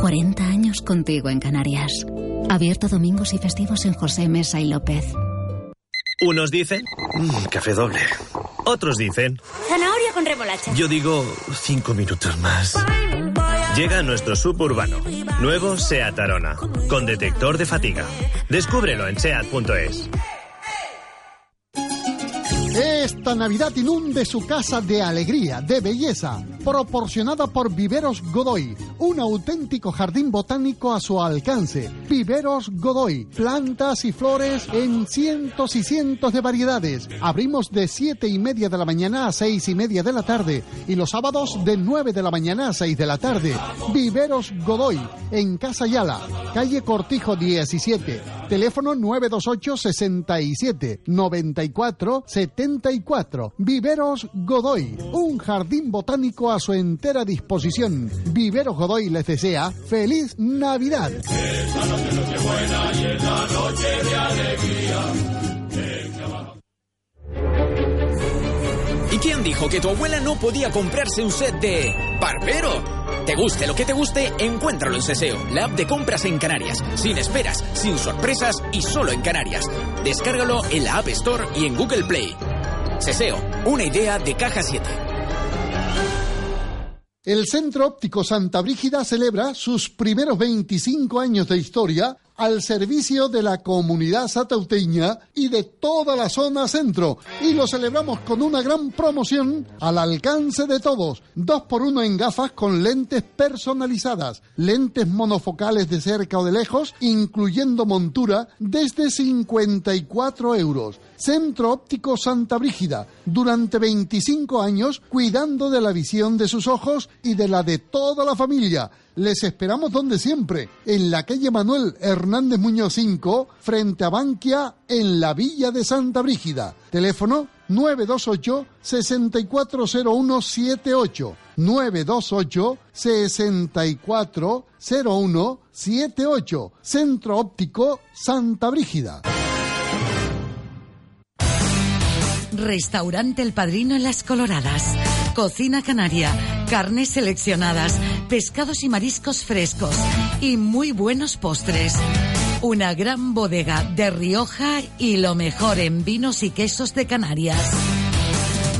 40 años contigo en Canarias. Abierto domingos y festivos en José Mesa y López. Unos dicen, "Mm, café doble. Otros dicen, Zanahoria con remolacha. yo digo, cinco minutos más. Llega nuestro suburbano, nuevo SEAT Arona, con detector de fatiga. Descúbrelo en SEAT.es. Esta Navidad inunde su casa de alegría, de belleza, proporcionada por Viveros Godoy, un auténtico jardín botánico a su alcance. Viveros Godoy, plantas y flores en cientos y cientos de variedades. Abrimos de siete y media de la mañana a seis y media de la tarde y los sábados de 9 de la mañana a 6 de la tarde. Viveros Godoy, en Casa Yala, calle Cortijo 17, teléfono 928 67 94 74. Viveros Godoy, un jardín botánico a su entera disposición. Viveros Godoy les desea feliz Navidad. ¿Y quién dijo que tu abuela no podía comprarse un set de Barbero? Te guste lo que te guste, encuéntralo en Seseo, la app de compras en Canarias, sin esperas, sin sorpresas y solo en Canarias. Descárgalo en la App Store y en Google Play. Seseo, una idea de Caja 7. El Centro Óptico Santa Brígida celebra sus primeros 25 años de historia al servicio de la comunidad satauteña y de toda la zona centro. Y lo celebramos con una gran promoción al alcance de todos. Dos por uno en gafas con lentes personalizadas, lentes monofocales de cerca o de lejos, incluyendo montura, desde 54 euros. Centro Óptico Santa Brígida, durante 25 años cuidando de la visión de sus ojos y de la de toda la familia. Les esperamos donde siempre, en la calle Manuel Hernández Muñoz 5, frente a Bankia, en la Villa de Santa Brígida. Teléfono 928 640178 928 640178 Centro Óptico Santa Brígida. Restaurante El Padrino en Las Coloradas. Cocina canaria, carnes seleccionadas, pescados y mariscos frescos y muy buenos postres. Una gran bodega de Rioja y lo mejor en vinos y quesos de Canarias.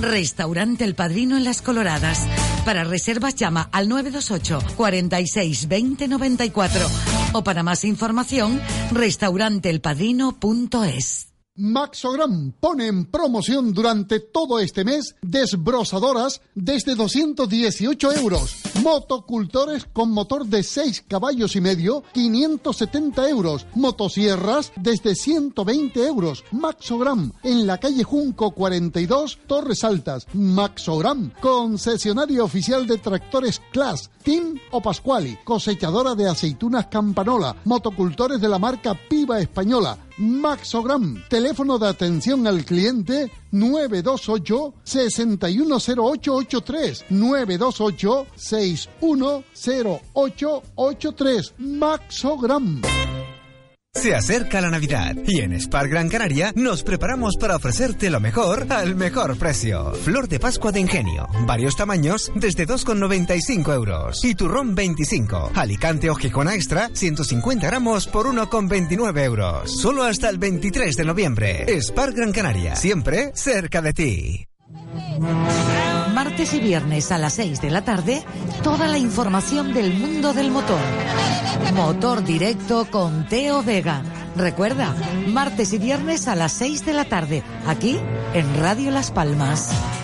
Restaurante El Padrino en Las Coloradas. Para reservas llama al 928 46 20 94 o para más información restauranteelpadrino.es. Maxogram pone en promoción durante todo este mes desbrozadoras desde 218 euros. Motocultores con motor de 6 caballos y medio, 570 euros. Motosierras desde 120 euros. Maxogram en la calle Junco 42, Torres Altas. Maxogram, concesionario oficial de tractores Class, Team o Pascuali, cosechadora de aceitunas Campanola, motocultores de la marca Piva Española. Maxogram. Teléfono de atención al cliente 928 610883 928 610883 Maxogram. Se acerca la Navidad y en Spar Gran Canaria nos preparamos para ofrecerte lo mejor al mejor precio. Flor de Pascua de Ingenio, varios tamaños desde 2,95 euros. Y turrón 25. Alicante o Gijona Extra, 150 gramos por 1,29 euros. Solo hasta el 23 de noviembre. Spar Gran Canaria, siempre cerca de ti. Martes y viernes a las 6 de la tarde, toda la información del mundo del motor. Motor directo con Teo Vega. Recuerda, martes y viernes a las 6 de la tarde, aquí en Radio Las Palmas.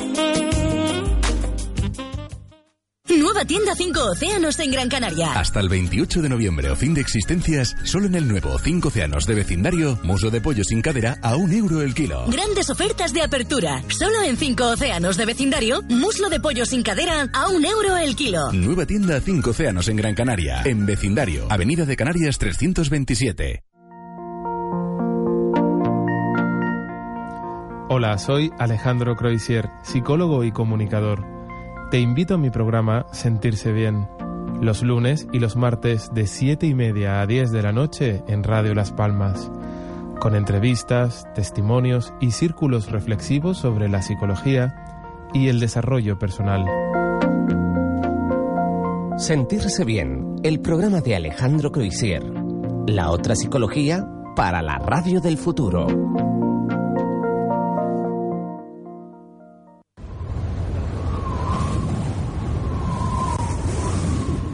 Nueva tienda 5 Océanos en Gran Canaria. Hasta el 28 de noviembre o fin de existencias, solo en el nuevo 5 Océanos de vecindario, muslo de pollo sin cadera a un euro el kilo. Grandes ofertas de apertura. Solo en 5 Océanos de vecindario, muslo de pollo sin cadera a un euro el kilo. Nueva tienda 5 Océanos en Gran Canaria, en vecindario, Avenida de Canarias 327. Hola, soy Alejandro Croisier, psicólogo y comunicador. Te invito a mi programa Sentirse Bien, los lunes y los martes de 7 y media a 10 de la noche en Radio Las Palmas, con entrevistas, testimonios y círculos reflexivos sobre la psicología y el desarrollo personal. Sentirse Bien, el programa de Alejandro Croisier. La otra psicología para la radio del futuro.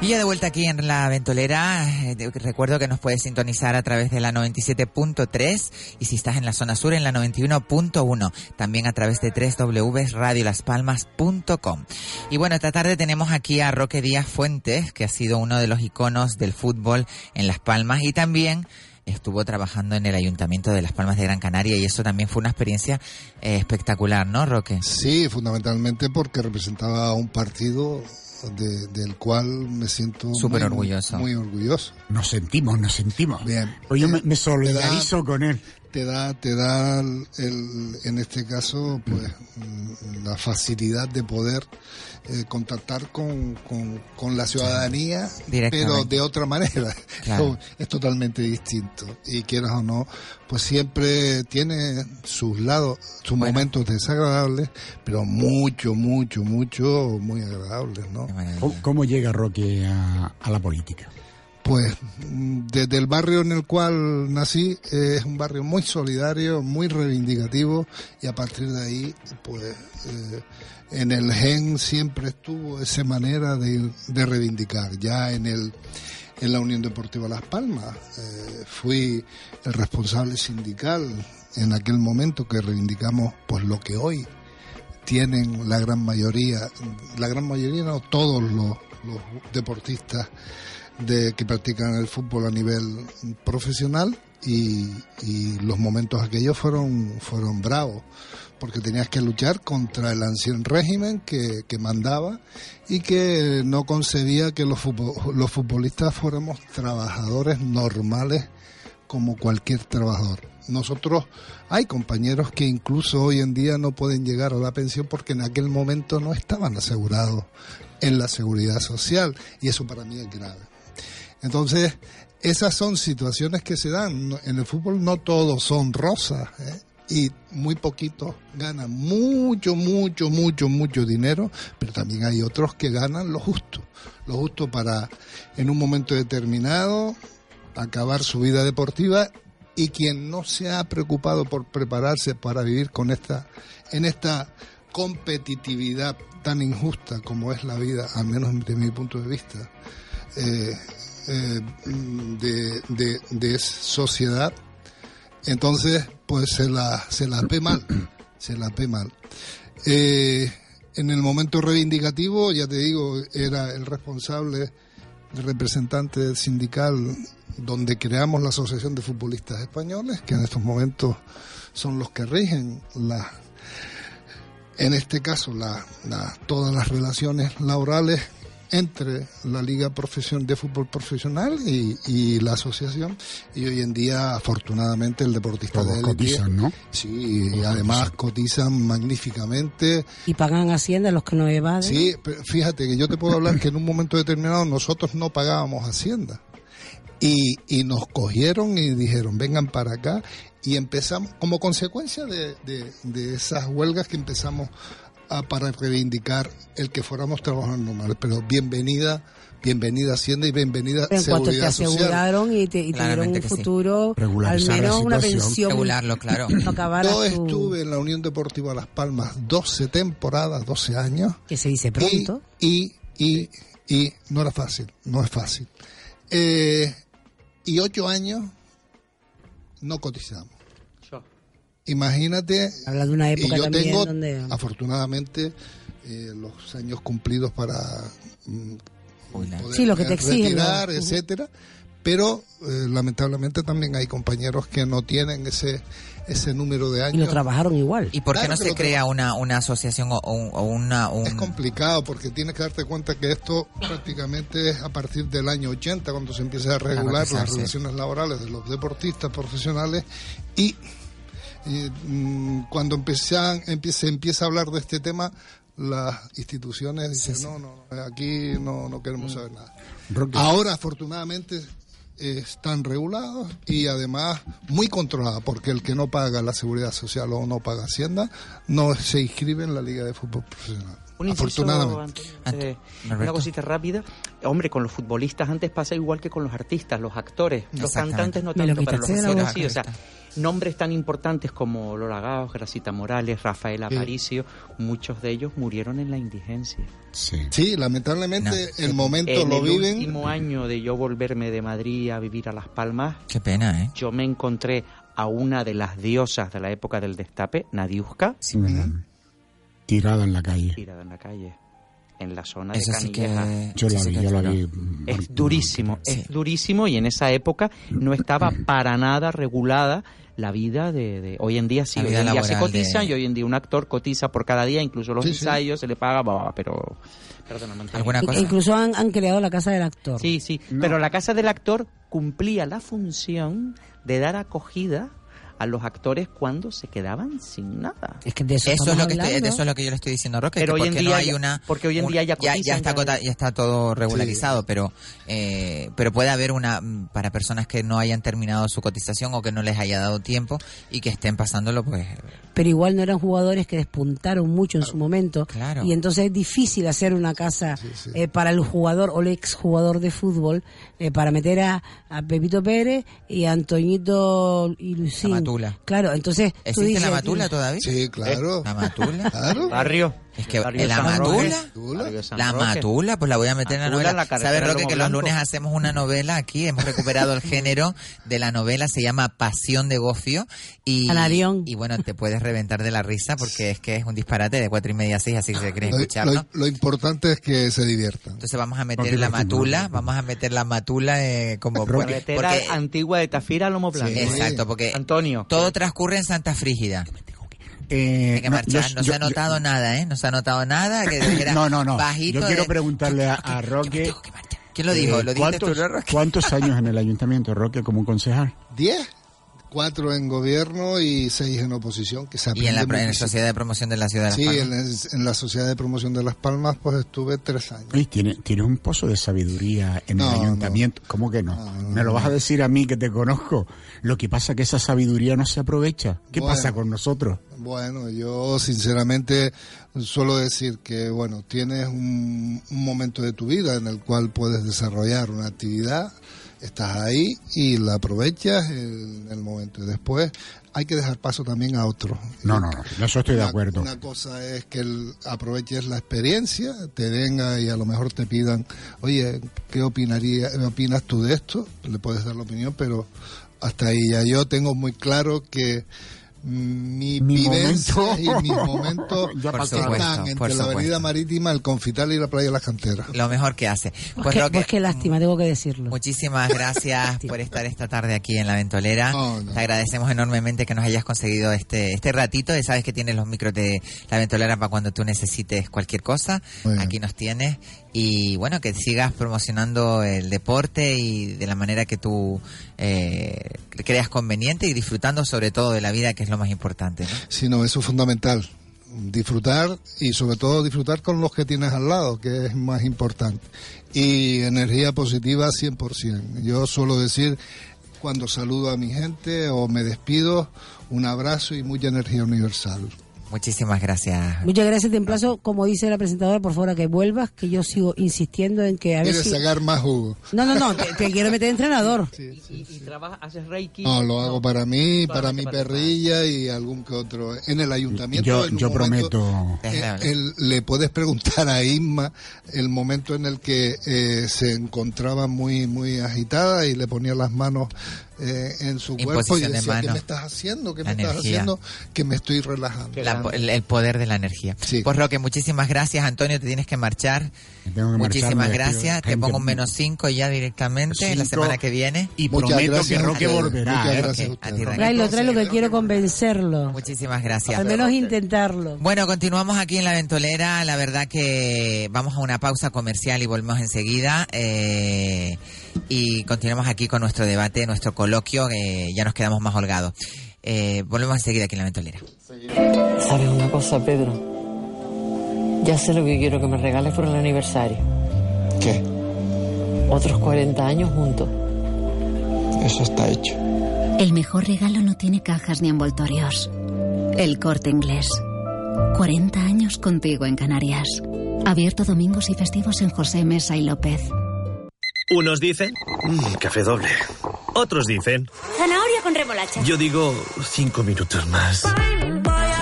Y ya de vuelta aquí en la ventolera, eh, recuerdo que nos puedes sintonizar a través de la 97.3 y si estás en la zona sur en la 91.1, también a través de www.radiolaspalmas.com. Y bueno, esta tarde tenemos aquí a Roque Díaz Fuentes, que ha sido uno de los iconos del fútbol en Las Palmas y también estuvo trabajando en el Ayuntamiento de Las Palmas de Gran Canaria y eso también fue una experiencia eh, espectacular, ¿no, Roque? Sí, fundamentalmente porque representaba un partido de- del cual me siento Súper muy, orgulloso. Muy orgulloso. Nos sentimos, nos sentimos. Bien. Pues yo me, me Te solidarizo da- con él. Te da, te da el, el- en este caso, pues, mm, la facilidad de poder eh, contactar con, con, con la ciudadanía, pero de otra manera. [LAUGHS] Claro. es totalmente distinto. Y quieras o no, pues siempre tiene sus lados, sus momentos desagradables, pero mucho, mucho, mucho, muy agradables, ¿no? ¿Cómo, cómo llega Roque a, a la política? Pues mm, desde el barrio en el cual nací eh, es un barrio muy solidario, muy reivindicativo y a partir de ahí, pues eh, en el gen siempre estuvo esa manera de, de reivindicar. Ya en el en la Unión Deportiva Las Palmas eh, fui el responsable sindical en aquel momento que reivindicamos pues lo que hoy tienen la gran mayoría, la gran mayoría no todos los, los deportistas de que practican el fútbol a nivel profesional y, y los momentos aquellos fueron fueron bravos porque tenías que luchar contra el anciano régimen que, que mandaba y que no concebía que los, los futbolistas fuéramos trabajadores normales como cualquier trabajador. Nosotros hay compañeros que incluso hoy en día no pueden llegar a la pensión porque en aquel momento no estaban asegurados en la seguridad social y eso para mí es grave. Entonces, esas son situaciones que se dan. En el fútbol no todos son rosas. ¿eh? Y muy poquitos ganan mucho, mucho, mucho, mucho dinero, pero también hay otros que ganan lo justo, lo justo para en un momento determinado acabar su vida deportiva y quien no se ha preocupado por prepararse para vivir con esta en esta competitividad tan injusta como es la vida, al menos de mi punto de vista, eh, eh, de, de, de sociedad, entonces pues se la, se la ve mal, [CLEARS THROAT] se la ve mal. Eh, en el momento reivindicativo, ya te digo, era el responsable, el representante sindical donde creamos la Asociación de Futbolistas Españoles, que en estos momentos son los que rigen la, en este caso, la, la, todas las relaciones laborales entre la Liga Profesión de Fútbol Profesional y, y, la asociación. Y hoy en día, afortunadamente, el deportista Todos de cotizan, ¿no? Sí, y además cotizan magníficamente. Y pagan Hacienda los que no evaden. Sí, pero fíjate que yo te puedo hablar que en un momento determinado nosotros no pagábamos Hacienda. Y, y nos cogieron y dijeron, vengan para acá. Y empezamos, como consecuencia de, de, de esas huelgas que empezamos a, para reivindicar el que fuéramos trabajadores normales. Pero bienvenida, bienvenida Hacienda y bienvenida en cuanto te Seguridad aseguraron Social. y te, y te dieron un que sí. futuro, al menos una pensión. Regularlo, claro. [CLEARS THROAT] No acabara Yo tu- estuve en la Unión Deportiva Las Palmas 12 temporadas, 12 años. Que se dice pronto. Y, y, y no era fácil, no es fácil. Eh, y ocho años no cotizamos. Imagínate. Habla de una época y yo también tengo, donde- afortunadamente, eh, los años cumplidos para mm, poder Sí, lo que te exigen, retirar, ¿no? Etcétera. Pero eh, lamentablemente también hay compañeros que no tienen ese ese número de años. Y lo trabajaron igual. ¿Y por qué Claro no se crea una, una asociación o, o- o una... Un... Es complicado porque tienes que darte cuenta que esto prácticamente es a partir del año 80 cuando se empieza a regular las sí. relaciones laborales de los deportistas profesionales y, y, mm, cuando empiezan, empieza, se empieza a hablar de este tema las instituciones dicen no, no, no, aquí no, no queremos saber nada. Roque. Ahora afortunadamente eh, están regulados y además muy controlados porque el que no paga la seguridad social o no paga hacienda no se inscribe en la liga de fútbol profesional. Un inciso, afortunadamente. Antonio, eh, una cosita rápida. Hombre, con los futbolistas antes pasa igual que con los artistas, los actores, los cantantes no tanto, pero los actores boca. sí. O sea, nombres tan importantes como Lola Gaos, Gracita Morales, Rafael Aparicio, muchos de ellos murieron en la indigencia. Sí. Sí, lamentablemente el momento en lo el viven. último año de yo volverme de Madrid a vivir a Las Palmas, Qué pena, ¿eh? yo me encontré a una de las diosas de la época del destape, Nadiuska, Mm. Tirada en la calle. tirada en la calle, en la zona Eso de sí que... Yo la vi, yo la vi. Es durísimo, Sí. es durísimo y en esa época no estaba para nada regulada la vida de, de- hoy en día sí, La hoy en día se cotiza de- y hoy en día un actor cotiza por cada día, incluso los Sí, sí. ensayos se le paga, bah, pero perdona, Antonio. ¿Alguna cosa? Incluso han, han creado la casa del actor. Sí, sí, pero la casa del actor cumplía la función de dar acogida a los actores cuando se quedaban sin nada. Es que de eso, Eso es, lo que estoy, de eso es lo que yo le estoy diciendo Roque. Pero que hoy en qué no día hay ya- una, porque hoy en día ya ya, está, vez. ya está todo regularizado, pero eh, pero puede haber una mm, para personas que no hayan terminado su cotización o que no les haya dado tiempo y que estén pasándolo, pues Pero igual no eran jugadores que despuntaron mucho en su momento. Claro. Y entonces es difícil hacer una casa eh, para el jugador o el exjugador de fútbol eh, para meter a, a Pepito Pérez y a Antoñito y Lucín. Matula. Claro, entonces tú ¿existe dices, la matula todavía? Sí, claro. La matula. Claro. Barrio. Es que la matula, la matula, pues la voy a meter en la novela. ¿Sabes, Roque, que los lunes hacemos una novela aquí? Hemos recuperado el [LAUGHS] género de la novela, se llama Pasión de Gofio. Y, y bueno, te puedes reventar de la risa porque es que es un disparate de cuatro y media a seis, así que si quieres Lo, escucharlo. lo- lo importante es que se diviertan. Entonces vamos a meter la matula, vamos a meter la matula eh, como porque, porque- antigua de Tafira Lomo Blanco. exacto, porque Antonio. todo transcurre en Santa Frígida. Eh, Hay que no, marchar, yo- no se yo- ha notado nada, ¿eh? No se ha notado nada. Que dijera [LAUGHS] No, no, no. Bajito Yo quiero de- preguntarle a, [LAUGHS] a Roque. ¿Quién lo dijo? eh, ¿Lo tú, ¿cuántos, no, Roque? ¿Cuántos años en el ayuntamiento, Roque, como un concejal? ¿Diez? Cuatro en gobierno y seis en oposición, que se Y en la, en. Sociedad de Promoción de la Ciudad de Las Sí, Palmas. en, la- en la Sociedad de Promoción de Las Palmas pues estuve tres años. Oye, tiene, tienes un pozo de sabiduría en No, el ayuntamiento. ¿Cómo que no? Me lo vas a decir a mí que te conozco. Lo que pasa es que esa sabiduría no se aprovecha. ¿Qué Bueno. pasa con nosotros? Bueno, yo sinceramente suelo decir que, bueno, tienes un, un momento de tu vida en el cual puedes desarrollar una actividad, estás ahí y la aprovechas en el momento. Y después hay que dejar paso también a otros. No, no, no. Eso estoy de acuerdo. Una cosa es que el- aproveches la experiencia, te venga y a lo mejor te pidan, oye, ¿qué opinaría, opinas tú de esto? Le puedes dar la opinión, pero hasta ahí ya yo tengo muy claro que mi, Mi vivencia momento. y mis momentos [LAUGHS] Ya Por están supuesto, entre por la avenida marítima, el Confital y la playa de las canteras. Lo mejor que hace. Pues, Pues qué, Roque, pues qué lástima, tengo que decirlo. Muchísimas gracias [LAUGHS] por estar esta tarde aquí en La Ventolera. No. Te agradecemos enormemente que nos hayas conseguido este este ratito. Ya sabes que tienes los micros de La Ventolera para cuando tú necesites cualquier cosa. Aquí nos tienes. Y bueno, que sigas promocionando el deporte y de la manera que tú eh, creas conveniente y disfrutando sobre todo de la vida, que es lo más importante. ¿no? Sí, no, eso es fundamental. Disfrutar y sobre todo disfrutar con los que tienes al lado, que es más importante. Y energía positiva 100%. Yo suelo decir cuando saludo a mi gente o me despido, un abrazo y mucha energía universal. Muchísimas gracias. Muchas gracias, te emplazo, como dice la presentadora, por favor, a que vuelvas, que yo sigo insistiendo en que a ¿Quieres si... sacar más jugo? No, no, no, te, te [LAUGHS] quiero meter entrenador. ¿Y, y trabajas, haces reiki? No, lo hago para mí, para mi para perrilla y algún que otro. En el ayuntamiento. Yo, en yo momento, prometo. eh, el- le puedes preguntar a Isma el momento en el que eh, se encontraba muy muy agitada y le ponía las manos eh, en su cuerpo y Imposición de decía, ¿qué me estás haciendo? ¿Qué La me estás haciendo? Que me estoy relajando. La- el, el poder de la energía. Pues Roque, muchísimas gracias. Antonio, te tienes que marchar. Tengo que Muchísimas gracias. Te pongo un menos cinco ya directamente la semana que viene. Y Muchas prometo gracias que Roque volverá, Muchas ¿eh? Tráelo, tráelo, que quiero convencerlo. Muchísimas gracias. Al menos intentarlo. Bueno, continuamos aquí en La Ventolera. La verdad que vamos a una pausa comercial y volvemos enseguida. eh, y continuamos aquí con nuestro debate, nuestro coloquio. que ya nos quedamos más holgados. Eh, volvemos enseguida aquí en La Ventolera. ¿Sabes una cosa, Pedro? Ya sé lo que quiero que me regales por el aniversario. ¿Qué? Otros 40 años juntos. Eso está hecho. El mejor regalo no tiene cajas ni envoltorios. El corte inglés. 40 años contigo en Canarias. Abierto domingos y festivos en José Mesa y López. Unos dicen, "Mm, café doble. Otros dicen, Zanahoria con remolacha. yo digo, cinco minutos más.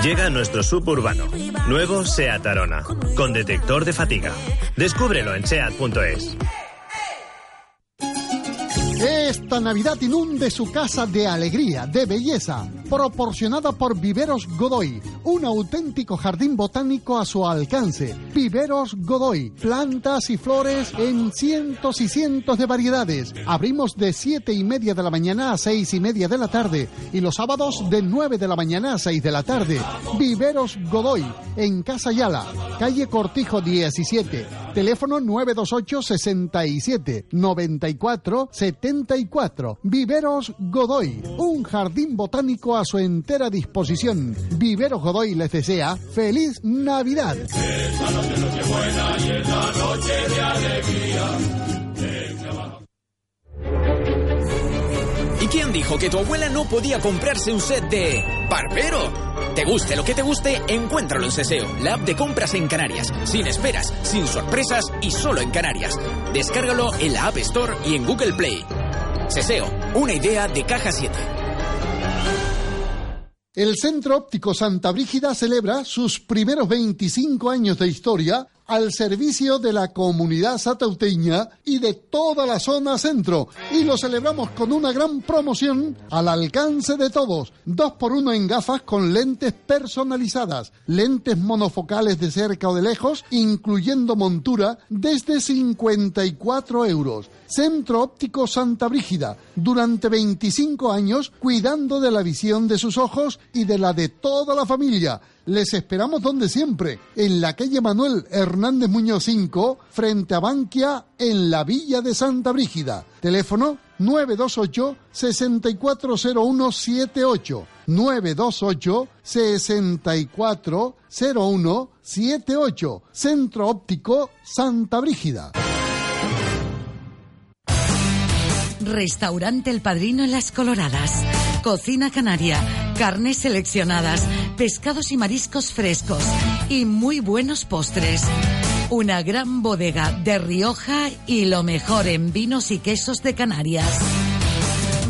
Llega nuestro suburbano, nuevo SEAT Arona, con detector de fatiga. Descúbrelo en SEAT.es. Esta Navidad inunde su casa de alegría, de belleza, proporcionada por Viveros Godoy, un auténtico jardín botánico a su alcance. Viveros Godoy, plantas y flores en cientos y cientos de variedades. Abrimos de siete y media de la mañana a seis y media de la tarde y los sábados de 9 de la mañana a 6 de la tarde. Viveros Godoy, en Casa Yala, calle Cortijo 17, teléfono 928 67 94 74. Viveros Godoy, un jardín botánico a su entera disposición. Viveros Godoy les desea feliz Navidad. ¿Y quién dijo que tu abuela no podía comprarse un set de Barbero? Te guste lo que te guste, encuéntralo en Seseo, la app de compras en Canarias. Sin esperas, sin sorpresas y solo en Canarias. Descárgalo en la App Store y en Google Play. Seseo, una idea de Caja 7. El Centro Óptico Santa Brígida celebra sus primeros 25 años de historia al servicio de la comunidad satauteña y de toda la zona centro. Y lo celebramos con una gran promoción al alcance de todos. Dos por uno en gafas con lentes personalizadas, lentes monofocales de cerca o de lejos, incluyendo montura, desde 54 euros. Centro Óptico Santa Brígida, durante 25 años cuidando de la visión de sus ojos y de la de toda la familia. Les esperamos donde siempre, en la calle Manuel Hernández Muñoz 5, frente a Bankia, en la Villa de Santa Brígida. Teléfono 928 640178 928 640178 Centro Óptico Santa Brígida. Restaurante El Padrino en Las Coloradas. Cocina canaria, carnes seleccionadas, pescados y mariscos frescos y muy buenos postres. Una gran bodega de Rioja y lo mejor en vinos y quesos de Canarias.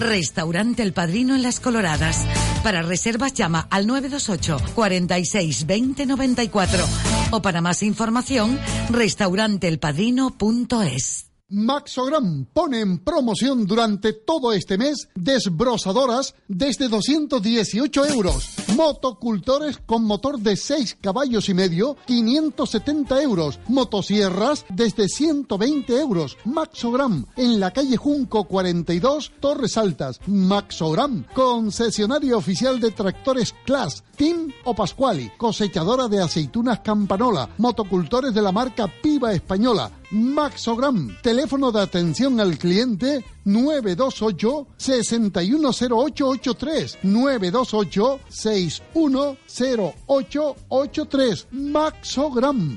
Restaurante El Padrino en Las Coloradas. Para reservas llama al 928 46 20 94 o para más información restauranteelpadrino.es. Maxogram pone en promoción durante todo este mes desbrozadoras desde 218 euros. Motocultores con motor de 6 caballos y medio, 570 euros. Motosierras desde 120 euros. Maxogram en la calle Junco 42, Torres Altas. Maxogram, concesionario oficial de tractores Class, Team o Pasquali, cosechadora de aceitunas Campanola, motocultores de la marca Piva Española. Maxogram, teléfono de atención al cliente 928 610883 928 610883 Maxogram.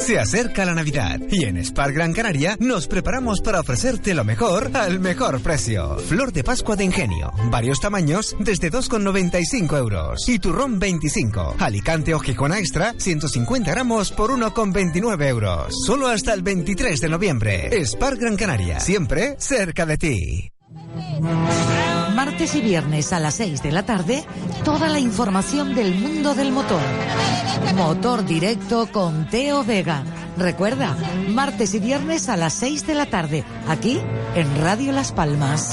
Se acerca la Navidad y en Spar Gran Canaria nos preparamos para ofrecerte lo mejor al mejor precio. Flor de Pascua de Ingenio, varios tamaños desde 2,95 euros. Y turrón 25. Alicante o Gijona Extra, 150 gramos por 1,29 euros. Solo hasta el 23 de noviembre. Spar Gran Canaria, siempre cerca de ti. Martes y viernes a las 6 de la tarde, toda la información del mundo del motor. Motor directo con Teo Vega. Recuerda, martes y viernes a las 6 de la tarde, aquí en Radio Las Palmas.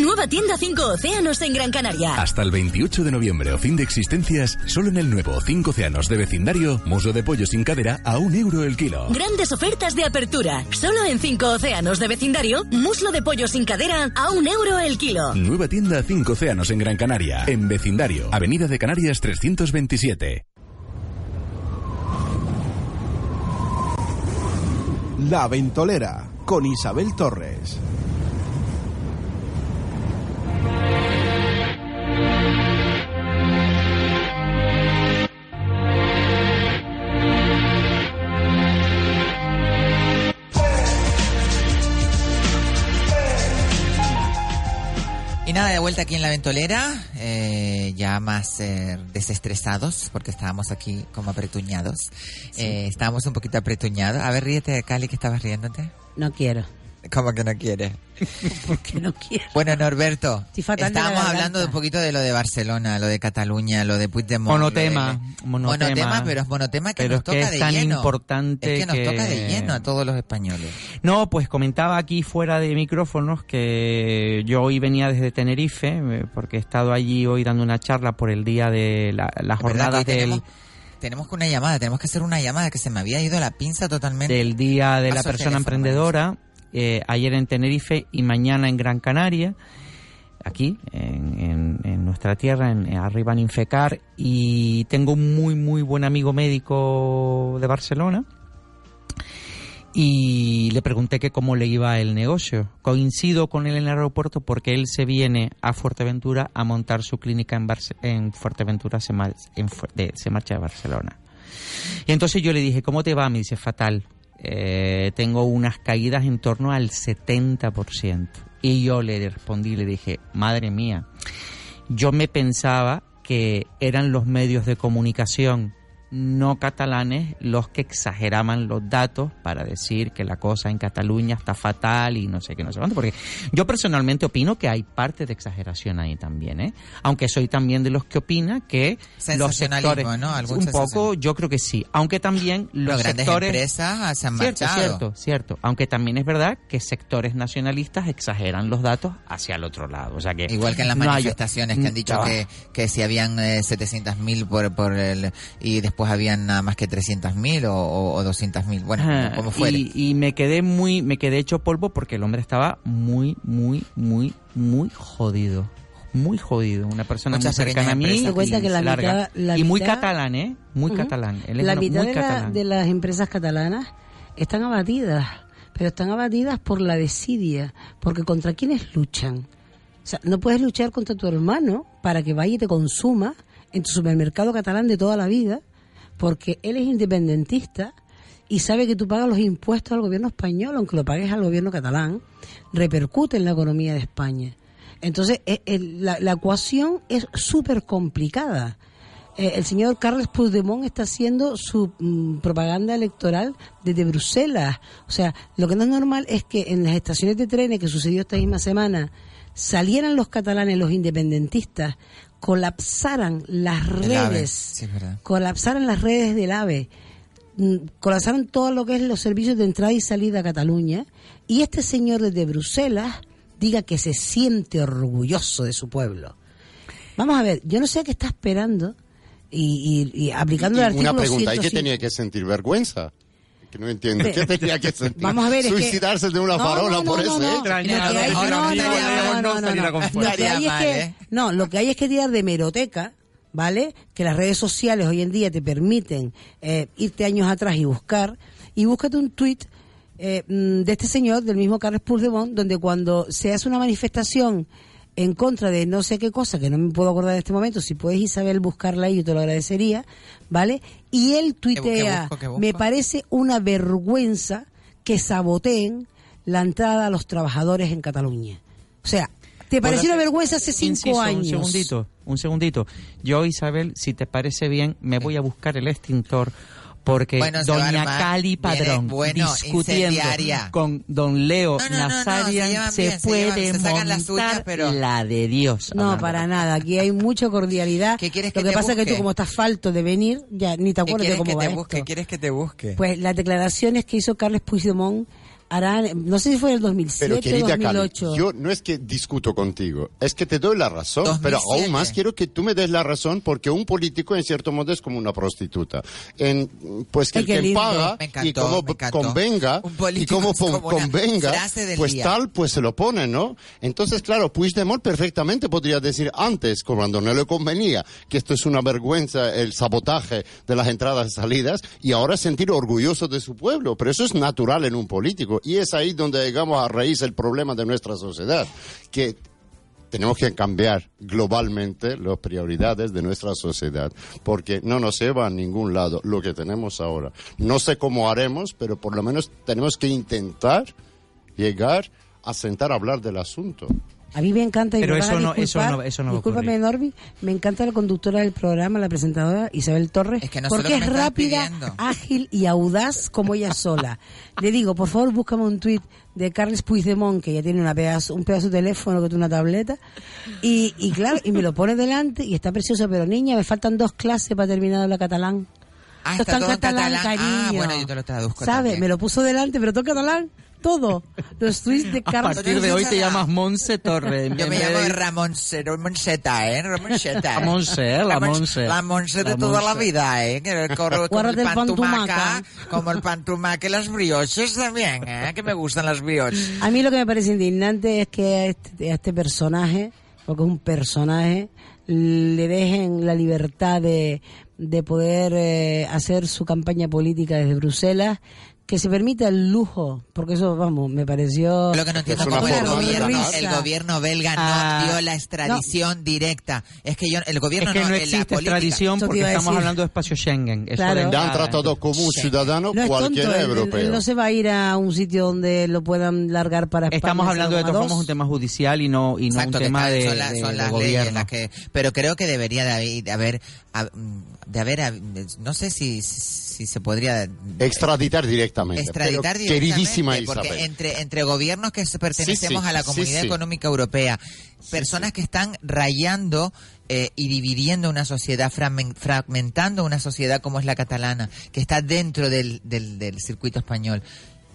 Nueva tienda 5 Océanos en Gran Canaria. Hasta el 28 de noviembre o fin de existencias, solo en el nuevo 5 océanos de vecindario, muslo de pollo sin cadera a un euro el kilo. Grandes ofertas de apertura. Solo en 5 Océanos de vecindario, muslo de pollo sin cadera a un euro el kilo. Nueva tienda 5 océanos en Gran Canaria, en vecindario, Avenida de Canarias 327. La Ventolera con Isabel Torres. Y nada, de vuelta aquí en la ventolera, eh, ya más eh, desestresados, porque estábamos aquí como apretuñados. Eh, estábamos un poquito apretuñados. A ver, ríete, Cali, que estabas riéndote. No quiero. ¿Cómo que no quiere? [LAUGHS] Porque no quiero. Bueno, Norberto, estábamos hablando de un poquito de lo de Barcelona, lo de Cataluña, lo de Puigdemont. Monotema, de- monotema. monotema, pero es monotema que Pero nos es que toca es de tan lleno. importante es que nos que- toca de lleno a todos los españoles. No, pues comentaba aquí fuera de micrófonos que yo hoy venía desde Tenerife, eh, porque he estado allí hoy dando una charla por el día de la- las que jornadas del, tenemos, tenemos que una llamada, tenemos que hacer una llamada que se me había ido la pinza totalmente. del Día de la Paso Persona Emprendedora, eh, ayer en Tenerife y mañana en Gran Canaria, aquí en, en- nuestra tierra, en, arriba en Infecar, y tengo un muy, muy buen amigo médico de Barcelona. Y le pregunté que cómo le iba el negocio. Coincido con él en el aeropuerto porque él se viene a Fuerteventura a montar su clínica en, en Fuerteventura, se, mar- en Fu- de- se marcha a Barcelona. Y entonces yo le dije, ¿cómo te va? Me dice, fatal. Eh, tengo unas caídas en torno al 70%. Y yo le respondí, le dije, madre mía, yo me pensaba que eran los medios de comunicación no catalanes los que exageraban los datos para decir que la cosa en Cataluña está fatal y no sé qué, no sé cuánto. Porque yo personalmente opino que hay parte de exageración ahí también, ¿eh? Aunque soy también de los que opina que los sectores... ¿no? Un poco, yo creo que sí. Aunque también los, Los grandes sectores... empresas se han Cierto, marchado. cierto, cierto. Aunque también es verdad que sectores nacionalistas exageran los datos hacia el otro lado. O sea que Igual que en las no hay- manifestaciones que han dicho Ah. que, que si habían eh, 700.000 por, por el, y después habían nada más que 300.000 o, o, o 200.000. Bueno, Ajá, como fuere. Y, y me quedé muy, me quedé hecho polvo porque el hombre estaba muy, muy, muy, muy jodido. Muy jodido. Una persona Muchas muy cercana a mí. pequeñas Se cuenta y que la larga. mitad- la y muy catalán, ¿eh? Muy catalán. Él es la mitad muy de, la- catalán. de las empresas catalanas están abatidas, pero están abatidas por la desidia, porque contra quiénes luchan. O sea, no puedes luchar contra tu hermano para que vaya y te consuma en tu supermercado catalán de toda la vida, porque él es independentista y sabe que tú pagas los impuestos al gobierno español, aunque lo pagues al gobierno catalán, repercute en la economía de España. Entonces, eh, la, la ecuación es súper complicada. Eh, el señor Carles Puigdemont está haciendo su mm, propaganda electoral desde Bruselas. O sea, lo que no es normal es que en las estaciones de trenes que sucedió esta misma semana salieran los catalanes, los independentistas, colapsaran las El AVE, redes, sí, colapsaran las redes del AVE, mm, colapsaron todo lo que es los servicios de entrada y salida a Cataluña, y este señor desde Bruselas diga que se siente orgulloso de su pueblo. Vamos a ver, yo no sé qué está esperando y, y- y aplicando Y el artículo una pregunta, ¿y qué 105. tenía que sentir? ¿Vergüenza? Que no entiendo. ¿Qué tenía que sentir? Vamos a ver, es que- Suicidarse de una No, farola no, no, por no, eso, no. ¿eh? Lo que hay- no. Lo que hay es que- tirar de meroteca, ¿vale? Que las redes sociales hoy en día te permiten eh, irte años atrás y buscar, y búscate un tuit eh, mm, de este señor, del mismo Carles Puigdemont, donde cuando se hace una manifestación en contra de no sé qué cosa, que no me puedo acordar en este momento, si puedes Isabel buscarla ahí, yo te lo agradecería, ¿vale? Y él tuitea, busco, qué busco? me parece una vergüenza que saboteen la entrada a los trabajadores en Cataluña. O sea, ¿te pareció una vergüenza hace cinco Inciso, años? Un segundito, un segundito. Yo, Isabel, si te parece bien, me voy a buscar el extintor porque Bueno, doña armar. Cali Viene, Padrón bueno, discutiendo con don Leo No, no, no, no, Nazarian se puede se montar uñas, pero- la de Dios. No, hablando. para nada. Aquí hay mucha cordialidad. ¿Qué quieres Lo que te pasa es que tú, como estás falto de venir, ya ni te ¿Qué acuerdas de cómo que va te esto. busque? ¿Quieres que te busque? Pues las declaraciones que hizo Carles Puigdemont harán, no sé si fue en el 2007 Pero querida o Cali, 2008. yo no es que discuto contigo, es que te doy la razón, pero aún más quiero que tú me des la razón porque un político en cierto modo es como una prostituta. En, pues que el que lindo. paga encantó, y como convenga y como como convenga, pues día. tal pues se lo pone, ¿no? Entonces, claro, Puigdemont perfectamente podría decir antes, cuando no le convenía, que esto es una vergüenza el sabotaje de las entradas y salidas y ahora sentir orgulloso de su pueblo, pero eso es natural en un político y es ahí donde llegamos a raíz el problema de nuestra sociedad, que tenemos que cambiar globalmente las prioridades de nuestra sociedad, porque no nos lleva a ningún lado lo que tenemos ahora. No sé cómo haremos, pero por lo menos tenemos que intentar llegar a sentar a hablar del asunto. A mí me encanta y Pero me eso no- eso no- eso no va a discúlpame, ocurrir. Norby, me encanta la conductora del programa, la presentadora Isabel Torres, que no porque que es rápida, pidiendo. ágil y audaz como ella sola. [LAUGHS] Le digo, por favor, búscame un tuit de Carles Puigdemont, que ya tiene una pedazo, un pedazo de teléfono que tiene una tableta, y, y claro, y me lo pone delante y está preciosa, pero niña, me faltan dos clases para terminar hablar catalán. Ah, está todo en catalán. Ah, cariño. bueno, yo te lo traduzco ¿Sabe? también. Me lo puso delante, pero todo en catalán. Todo. Los tweets de A Carles partir de hoy te llamas Monse Torres. Yo me llamo Ramón Monseta, ¿eh? Ramonseta. La Monse, la Mon- Monse. La Monse de La toda la vida, ¿eh? [LAUGHS] Como el pantumaca. como el pan tumaca y las brioches también, ¿eh? Que me gustan las brioches. A mí lo que me parece indignante es que a este, a este personaje, porque es un personaje, le dejen la libertad de, de poder eh, hacer su campaña política desde Bruselas, que se permita el lujo, porque eso, vamos, me pareció... Lo que no entiendo Es cómo el gobierno, el gobierno belga no Ah, dio la extradición directa. Es que yo, el gobierno Es que no la existe política- extradición porque estamos hablando de espacio Schengen. Eso Claro. de Da un entrada. tratado como un ciudadano No es tonto, cualquier él- él- europeo. no se va a ir a un sitio donde lo puedan largar para España. Estamos hablando de todas formas un tema judicial y no, y no Exacto, un tema está- de, son, la- de- son de las leyes gobierno. las que pero creo que debería de haber, de haber no sé si, si se podría Extraditar directamente. Extraditar Pero, queridísima directamente, porque Isabel. entre entre gobiernos que se pertenecemos Sí, sí, a la comunidad sí. económica europea personas que están rayando eh, y dividiendo una sociedad fragmen- fragmentando una sociedad como es la catalana que está dentro del, del, del circuito español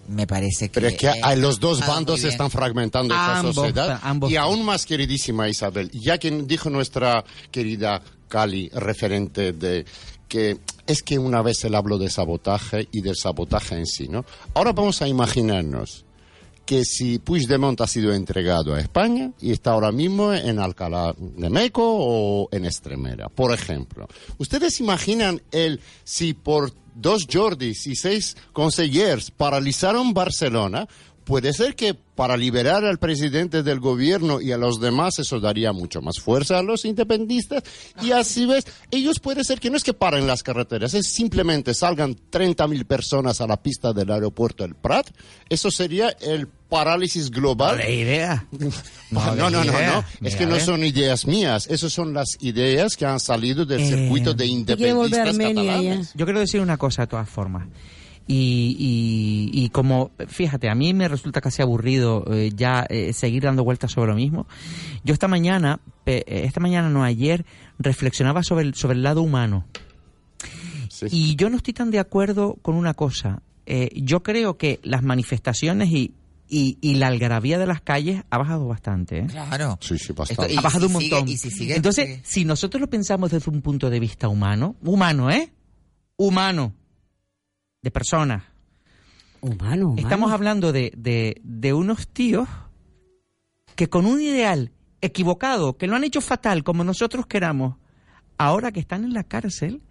me parece que Pero es que eh, a los dos bandos bien. están fragmentando esta Ambos, sociedad. ambos. Y aún más, queridísima Isabel, ya que dijo nuestra querida Cali, referente de que es que una vez él habló de sabotaje y del sabotaje en sí, ¿no? Ahora vamos a imaginarnos que si Puigdemont ha sido entregado a España y está ahora mismo en Alcalá de Meco o en Extremera, por ejemplo. ¿Ustedes imaginan el si por dos Jordis y seis consellers paralizaron Barcelona? Puede ser que para liberar al presidente del gobierno y a los demás eso daría mucho más fuerza a los independentistas y así ves, ellos puede ser que no es que paren las carreteras, es simplemente salgan 30.000 personas a la pista del aeropuerto del Prat, eso sería el parálisis global. Mala idea. [LAUGHS] No, no, no, no. Es que no son ideas mías, esas son las ideas que han salido del Eh, circuito de independentistas catalanes. Yo quiero decir una cosa de todas formas. Y, y, y como, fíjate, a mí me resulta casi aburrido eh, ya eh, seguir dando vueltas sobre lo mismo. Yo esta mañana, eh, esta mañana no ayer, reflexionaba sobre el, sobre el lado humano. Y yo no estoy tan de acuerdo con una cosa. Eh, yo creo que las manifestaciones y, y, y la algarabía de las calles ha bajado bastante. ¿eh? Claro. Sí, sí, Esto- y ha bajado si un sigue- montón. y si sigue- Entonces, sigue. si nosotros lo pensamos desde un punto de vista humano, humano, ¿eh? Humano, de personas. Humano, humano. Estamos hablando de, de, de unos tíos que con un ideal equivocado, que lo han hecho fatal como nosotros queramos, ahora que están en la cárcel,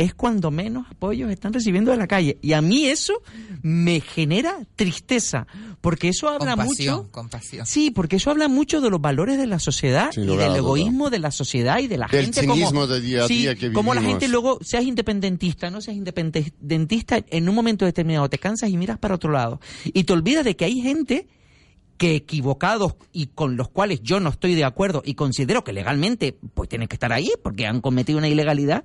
es cuando menos apoyos están recibiendo de la calle. Y a mí eso me genera tristeza, porque eso habla compasión mucho... compasión Sí, porque eso habla mucho de los valores de la sociedad y del duda. egoísmo de la sociedad y de la Del gente cinismo como de día a Sí, día que como la gente luego seas independentista, no seas independentista, en un momento determinado te cansas y miras para otro lado y te olvidas de que hay gente que equivocados y con los cuales yo no estoy de acuerdo y considero que legalmente pues tienen que estar ahí porque han cometido una ilegalidad,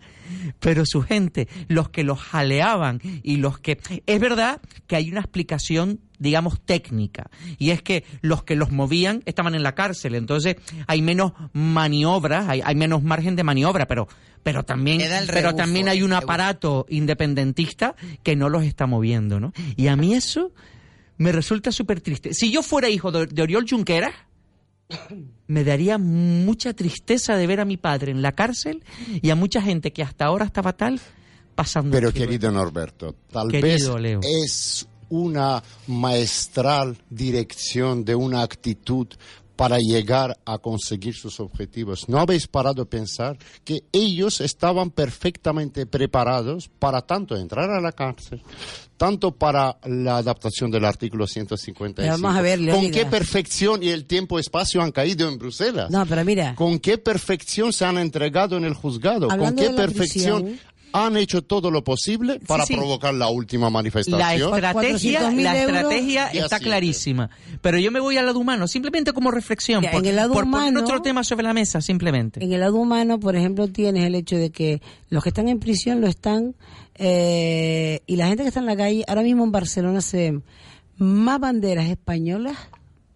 pero su gente, los que los jaleaban y los que... Es verdad que hay una explicación digamos técnica y es que los que los movían estaban en la cárcel entonces hay menos maniobras hay, hay menos margen de maniobra pero pero también pero también hay un aparato independentista que no los está moviendo no y a mí eso me resulta súper triste. Si yo fuera hijo de, de Oriol Junqueras, me daría mucha tristeza de ver a mi padre en la cárcel y a mucha gente que hasta ahora estaba tal pasando. Pero frío. querido Norberto, tal Querido vez Leo. es una maestral dirección de una actitud para llegar a conseguir sus objetivos. ¿No habéis parado a pensar que ellos estaban perfectamente preparados para tanto entrar a la cárcel, tanto para la adaptación del artículo 155? Pero vamos a ver, ¿Con qué perfección y el tiempo-espacio han caído en Bruselas? No, pero mira. ¿Con qué perfección se han entregado en el juzgado? ¿Con qué perfección prisión- han hecho todo lo posible para sí. provocar la última La manifestación? estrategia, 400.000 la estrategia está clarísima. Pero yo me voy al lado humano, simplemente como reflexión, Ya, por, en el lado por poner humano- otro tema sobre la mesa, simplemente. En el lado humano, por ejemplo, tienes el hecho de que los que están en prisión lo están eh, y la gente que está en la calle, ahora mismo en Barcelona se ven más banderas españolas,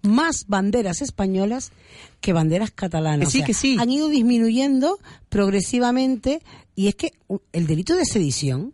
más banderas españolas que banderas catalanas. Que sí, O sea, que sí. Han ido disminuyendo progresivamente y es que el delito de sedición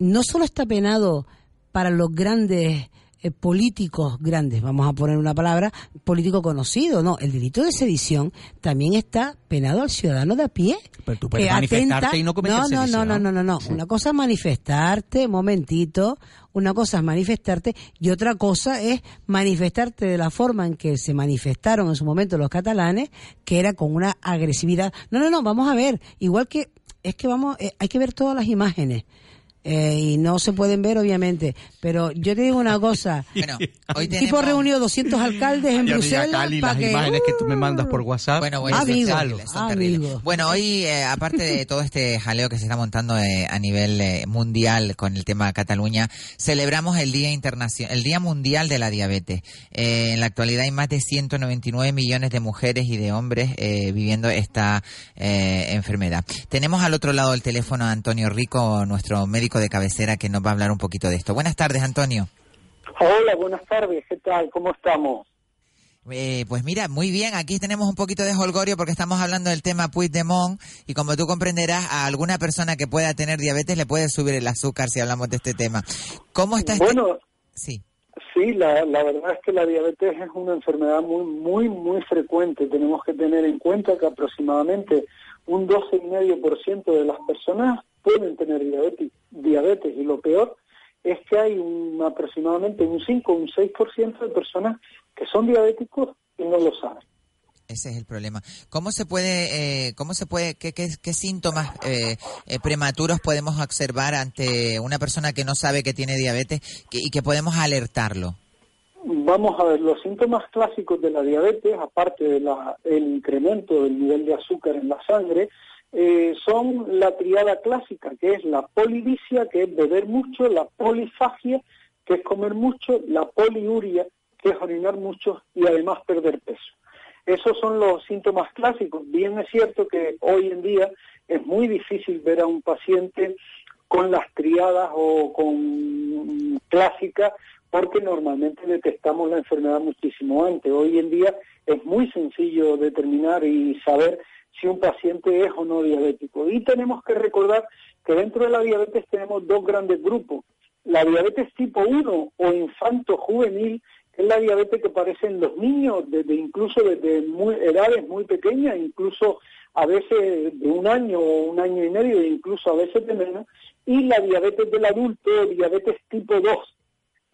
no solo está penado para los grandes eh, políticos grandes, vamos a poner una palabra, político conocido, no, el delito de sedición también está penado al ciudadano de a pie. Pero tú puedes que manifestarte atenta- y no cometer no, no, no, sedición. no, no, no, no. Una cosa es manifestarte, momentito, una cosa es manifestarte y otra cosa es manifestarte de la forma en que se manifestaron en su momento los catalanes, que era con una agresividad. No, no, no, vamos a ver, igual que es que vamos, eh, hay que ver todas las imágenes. Eh, y no se pueden ver, obviamente. Pero yo te digo una cosa. [LAUGHS] Bueno, hoy tipo tenemos- reunido 200 alcaldes en Bruselas Cali, las que... imágenes que tú me mandas por WhatsApp. Bueno, bueno, amigo. Bueno, hoy, eh, aparte de todo este jaleo que se está montando eh, a nivel mundial con el tema Cataluña, celebramos el Día Internacional, el Día Mundial de la Diabetes. En la actualidad hay más de 199 millones de mujeres y de hombres viviendo esta enfermedad. Tenemos al otro lado del teléfono a Antonio Rico, nuestro médico de cabecera, que nos va a hablar un poquito de esto. Buenas tardes, Antonio. Hola, buenas tardes, ¿qué tal? ¿Cómo estamos? Eh, pues mira, muy bien, aquí tenemos un poquito de holgorio porque estamos hablando del tema Puigdemont y como tú comprenderás, a alguna persona que pueda tener diabetes le puede subir el azúcar si hablamos de este tema. ¿Cómo está este? Bueno, Sí. sí, la, la verdad es que la diabetes es una enfermedad muy, muy, muy frecuente. Tenemos que tener en cuenta que aproximadamente un 12,5% de las personas pueden tener diabetes, diabetes y lo peor es que hay un, aproximadamente un 5 o un 6% de personas que son diabéticos y no lo saben. Ese es el problema. ¿Cómo se puede, eh, cómo se puede, qué, qué, qué síntomas eh, eh, prematuros podemos observar ante una persona que no sabe que tiene diabetes y que podemos alertarlo? Vamos a ver, los síntomas clásicos de la diabetes, aparte del incremento del nivel de azúcar en la sangre, eh, son la triada clásica, que es la polivicia, que es beber mucho, la polifagia, que es comer mucho, la poliuria, que es orinar mucho y además perder peso. Esos son los síntomas clásicos. Bien es cierto que hoy en día es muy difícil ver a un paciente con las triadas o con clásicas porque normalmente detectamos la enfermedad muchísimo antes. Hoy en día es muy sencillo determinar y saber si un paciente es o no diabético. Y tenemos que recordar que dentro de la diabetes tenemos dos grandes grupos. La diabetes tipo 1 o infanto juvenil, que es la diabetes que aparece en los niños desde incluso desde edades muy pequeñas, incluso a veces de un año o un año y medio, incluso a veces de menos, y la diabetes del adulto, diabetes tipo 2,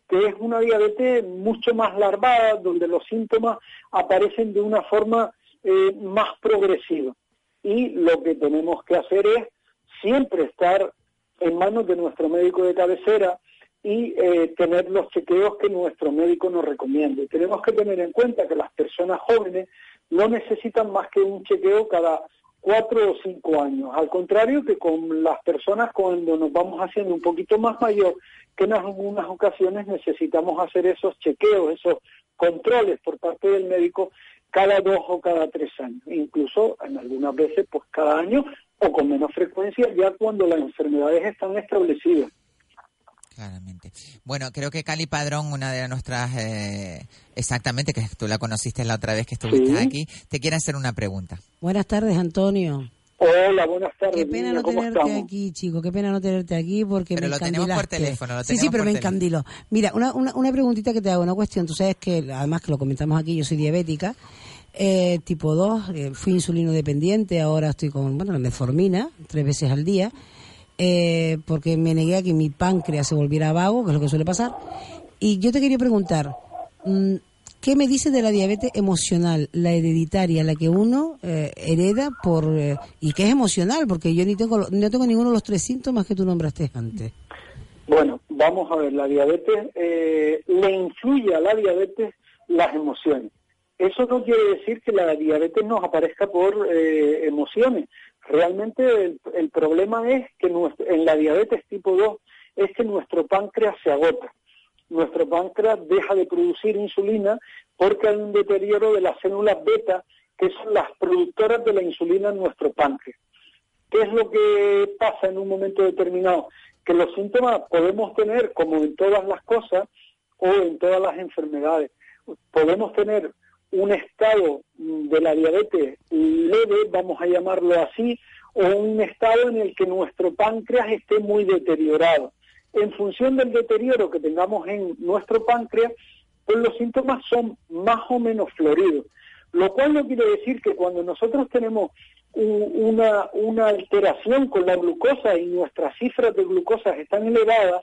que es una diabetes mucho más larvada, donde los síntomas aparecen de una forma eh, más progresiva. Y lo que tenemos que hacer es siempre estar en manos de nuestro médico de cabecera y eh, tener los chequeos que nuestro médico nos recomiende. Tenemos que tener en cuenta que las personas jóvenes no necesitan más que un chequeo cada cuatro o cinco años. Al contrario que con las personas cuando nos vamos haciendo un poquito más mayor, que en algunas ocasiones necesitamos hacer esos chequeos, esos controles por parte del médico cada dos o cada tres años, incluso en algunas veces pues cada año o con menos frecuencia ya cuando las enfermedades están establecidas. Claramente. Bueno, creo que Cali Padrón, una de nuestras, eh, exactamente, que tú la conociste la otra vez que estuviste Sí. aquí, te quiere hacer una pregunta. Buenas tardes, Antonio. Hola, buenas tardes. Qué pena niña, no ¿cómo tenerte estamos? aquí, chico. Qué pena no tenerte aquí porque Pero me lo tenemos por teléfono, lo sí, sí, tenemos pero por me encandiló. Mira, una, una, una preguntita que te hago, una cuestión. Tú sabes que, además que lo comentamos aquí, yo soy diabética, eh, tipo 2, eh, fui insulino dependiente, ahora estoy con, bueno, la metformina, tres veces al día, eh, porque me negué a que mi páncreas se volviera vago, que es lo que suele pasar. Y yo te quería preguntar, mm, ¿qué me dices de la diabetes emocional, la hereditaria, la que uno eh, hereda por eh, y que es emocional? Porque yo ni tengo, no tengo ninguno de los tres síntomas que tú nombraste antes. Bueno, vamos a ver, la diabetes, eh, le influye a la diabetes las emociones. Eso no quiere decir que la diabetes nos aparezca por eh, emociones. Realmente el, problema es que en la diabetes tipo 2 es que nuestro páncreas se agota. Nuestro páncreas deja de producir insulina porque hay un deterioro de las células beta, que son las productoras de la insulina en nuestro páncreas. ¿Qué es lo que pasa en un momento determinado? Que los síntomas podemos tener, como en todas las cosas o en todas las enfermedades, podemos tener un estado de la diabetes leve, vamos a llamarlo así, o un estado en el que nuestro páncreas esté muy deteriorado. En función del deterioro que tengamos en nuestro páncreas, pues los síntomas son más o menos floridos. Lo cual no quiere decir que cuando nosotros tenemos una alteración con la glucosa y nuestras cifras de glucosa están elevadas,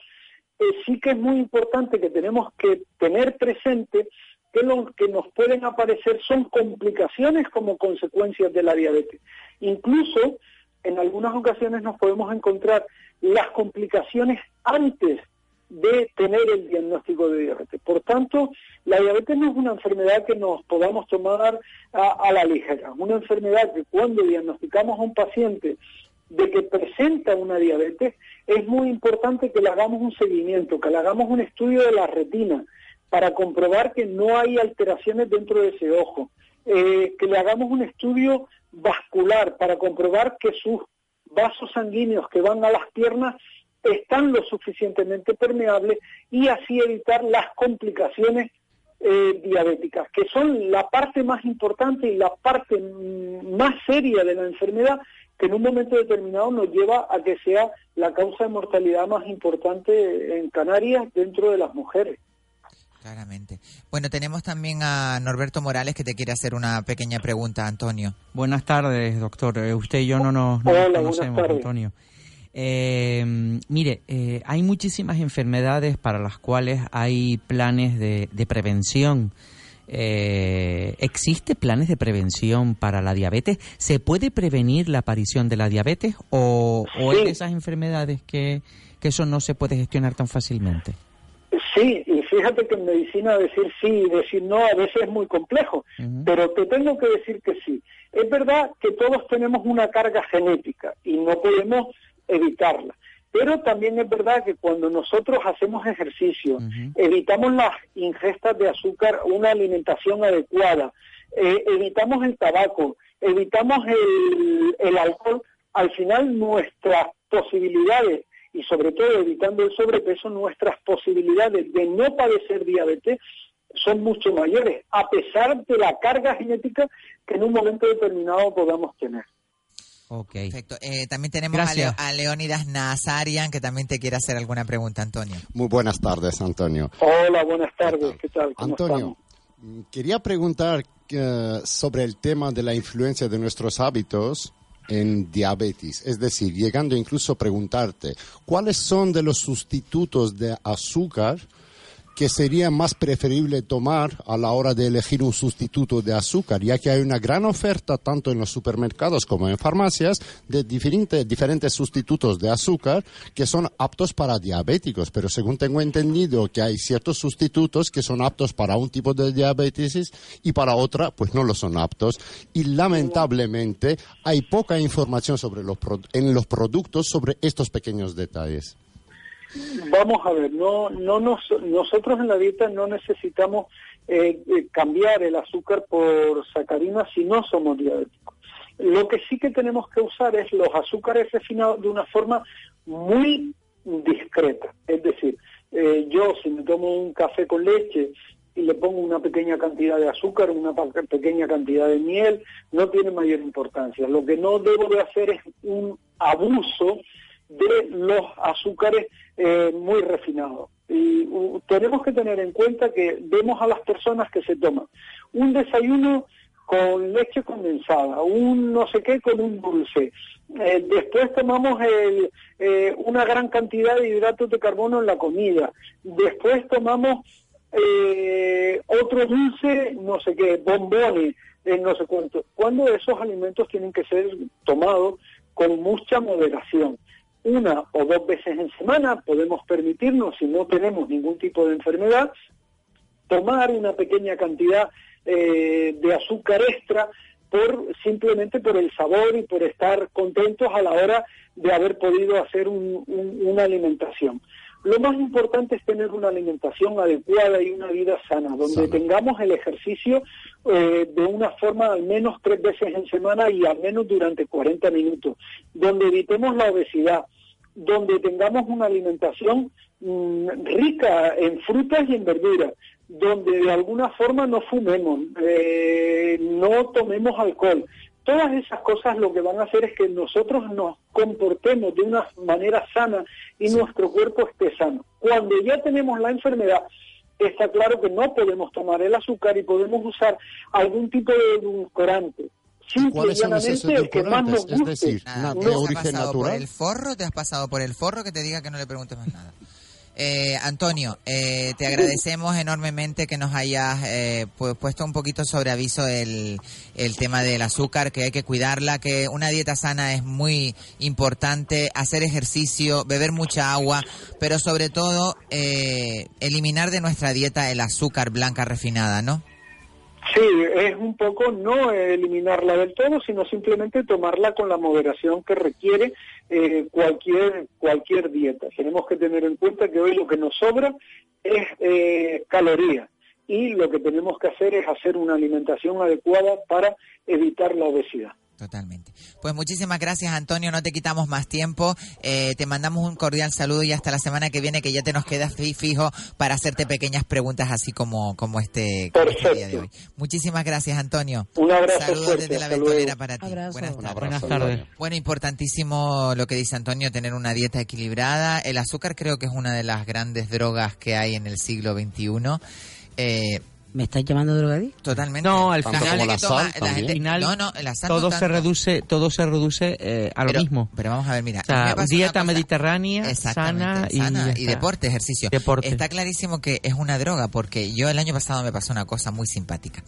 eh, sí que es muy importante que tenemos que tener presente que lo que nos pueden aparecer son complicaciones como consecuencias de la diabetes. Incluso en algunas ocasiones nos podemos encontrar las complicaciones antes de tener el diagnóstico de diabetes. Por tanto, la diabetes no es una enfermedad que nos podamos tomar a, a la ligera, una enfermedad que cuando diagnosticamos a un paciente de que presenta una diabetes, es muy importante que le hagamos un seguimiento, que le hagamos un estudio de la retina para comprobar que no hay alteraciones dentro de ese ojo, eh, que le hagamos un estudio vascular para comprobar que sus vasos sanguíneos que van a las piernas están lo suficientemente permeables y así evitar las complicaciones eh, diabéticas, que son la parte más importante y la parte mm, más seria de la enfermedad que en un momento determinado nos lleva a que sea la causa de mortalidad más importante en Canarias dentro de las mujeres. Claramente. Bueno, tenemos también a Norberto Morales que te quiere hacer una pequeña pregunta, Antonio. Buenas tardes, doctor. Eh, usted y yo no nos, conocemos, Antonio. Eh, mire, eh, hay muchísimas enfermedades para las cuales hay planes de, prevención. Eh, ¿Existe planes de prevención para la diabetes? ¿Se puede prevenir la aparición de la diabetes o, o es de esas enfermedades que, que eso no se puede gestionar tan fácilmente? Sí, y fíjate que en medicina decir sí y decir no a veces es muy complejo, pero te tengo que decir que sí. Es verdad que todos tenemos una carga genética y no podemos evitarla. Pero también es verdad que cuando nosotros hacemos ejercicio, evitamos las ingestas de azúcar, una alimentación adecuada, eh, evitamos el tabaco, evitamos el, el alcohol, al final nuestras posibilidades y sobre todo evitando el sobrepeso, nuestras posibilidades de no padecer diabetes son mucho mayores, a pesar de la carga genética que en un momento determinado podamos tener. Ok. Perfecto. Eh, también tenemos a, Leónidas Nazarian, que también te quiere hacer alguna pregunta, Antonio. Muy buenas tardes, Antonio. Hola, buenas tardes. ¿Qué tal? Antonio, mm, quería preguntar eh, sobre el tema de la influencia de nuestros hábitos en diabetes, es decir, llegando incluso a preguntarte cuáles son de los sustitutos de azúcar que sería más preferible tomar a la hora de elegir un sustituto de azúcar, ya que hay una gran oferta tanto en los supermercados como en farmacias de diferentes, diferentes sustitutos de azúcar que son aptos para diabéticos, pero según tengo entendido que hay ciertos sustitutos que son aptos para un tipo de diabetes y para otra pues no lo son aptos y lamentablemente hay poca información sobre los en los productos sobre estos pequeños detalles. Vamos a ver, no, no nosotros en la dieta no necesitamos eh, eh, cambiar el azúcar por sacarina si no somos diabéticos. Lo que sí que tenemos que usar es los azúcares refinados de una forma muy discreta. Es decir, eh, yo si me tomo un café con leche y le pongo una pequeña cantidad de azúcar, una pequeña cantidad de miel, no tiene mayor importancia. Lo que no debo de hacer es un abuso de los azúcares eh, muy refinados. Y tenemos que tener en cuenta que vemos a las personas que se toman un desayuno con leche condensada, un no sé qué con un dulce. Eh, después tomamos eh, una gran cantidad de hidratos de carbono en la comida. Después tomamos otro dulce, no sé qué, bombones, no sé cuánto. Cuando esos alimentos tienen que ser tomados con mucha moderación una o dos veces en semana podemos permitirnos, si no tenemos ningún tipo de enfermedad, tomar una pequeña cantidad eh, de azúcar extra por simplemente por el sabor y por estar contentos a la hora de haber podido hacer una alimentación. Lo más importante es tener una alimentación adecuada y una vida sana, donde tengamos el ejercicio eh, de una forma al menos tres veces en semana y al menos durante 40 minutos, donde evitemos la obesidad, donde tengamos una alimentación mm, rica en frutas y en verduras, donde de alguna forma no fumemos, eh, no tomemos alcohol. Todas esas cosas lo que van a hacer es que nosotros nos comportemos de una manera sana y nuestro cuerpo esté sano. Cuando ya tenemos la enfermedad, está claro que no podemos tomar el azúcar y podemos usar algún tipo de edulcorante ¿Cuáles son esos edulcorantes? Es decir, de origen natural. Por el forro? ¿Te has pasado por el forro que te diga que no le preguntes más nada? Eh, Antonio, eh, te agradecemos enormemente que nos hayas eh, pu- puesto un poquito sobre aviso el, el tema del azúcar, que hay que cuidarla, que una dieta sana es muy importante, hacer ejercicio, beber mucha agua, pero sobre todo eh, eliminar de nuestra dieta el azúcar blanca refinada, ¿no? Sí, es un poco no eliminarla del todo, sino simplemente tomarla con la moderación que requiere eh, cualquier cualquier dieta. Tenemos que tener en cuenta que hoy lo que nos sobra es eh, caloría y lo que tenemos que hacer es hacer una alimentación adecuada para evitar la obesidad. Totalmente. Pues muchísimas gracias, Antonio. No te quitamos más tiempo. Eh, te mandamos un cordial saludo y hasta la semana que viene, que ya te nos quedas fi- fijo para hacerte pequeñas preguntas así como, como este, este día de hoy. Muchísimas gracias, Antonio. Un abrazo Saludos fuerte, desde la ventolera para ti. Abrazo. Buenas Un tardes. Buenas tardes. Bueno, importantísimo lo que dice Antonio, tener una dieta equilibrada. El azúcar creo que es una de las grandes drogas que hay en el siglo XXI. Eh, ¿Me estás llamando drogadicto? Totalmente. No, al La final, que toma- la al gente- final no, no, el todo no se reduce, todo se reduce eh, a lo Pero- mismo. Pero vamos a ver, mira. O sea, me dieta cosa- mediterránea, sana, y, sana y deporte, ejercicio. Deporte. Está clarísimo que es una droga porque yo el año pasado me pasó una cosa muy simpática.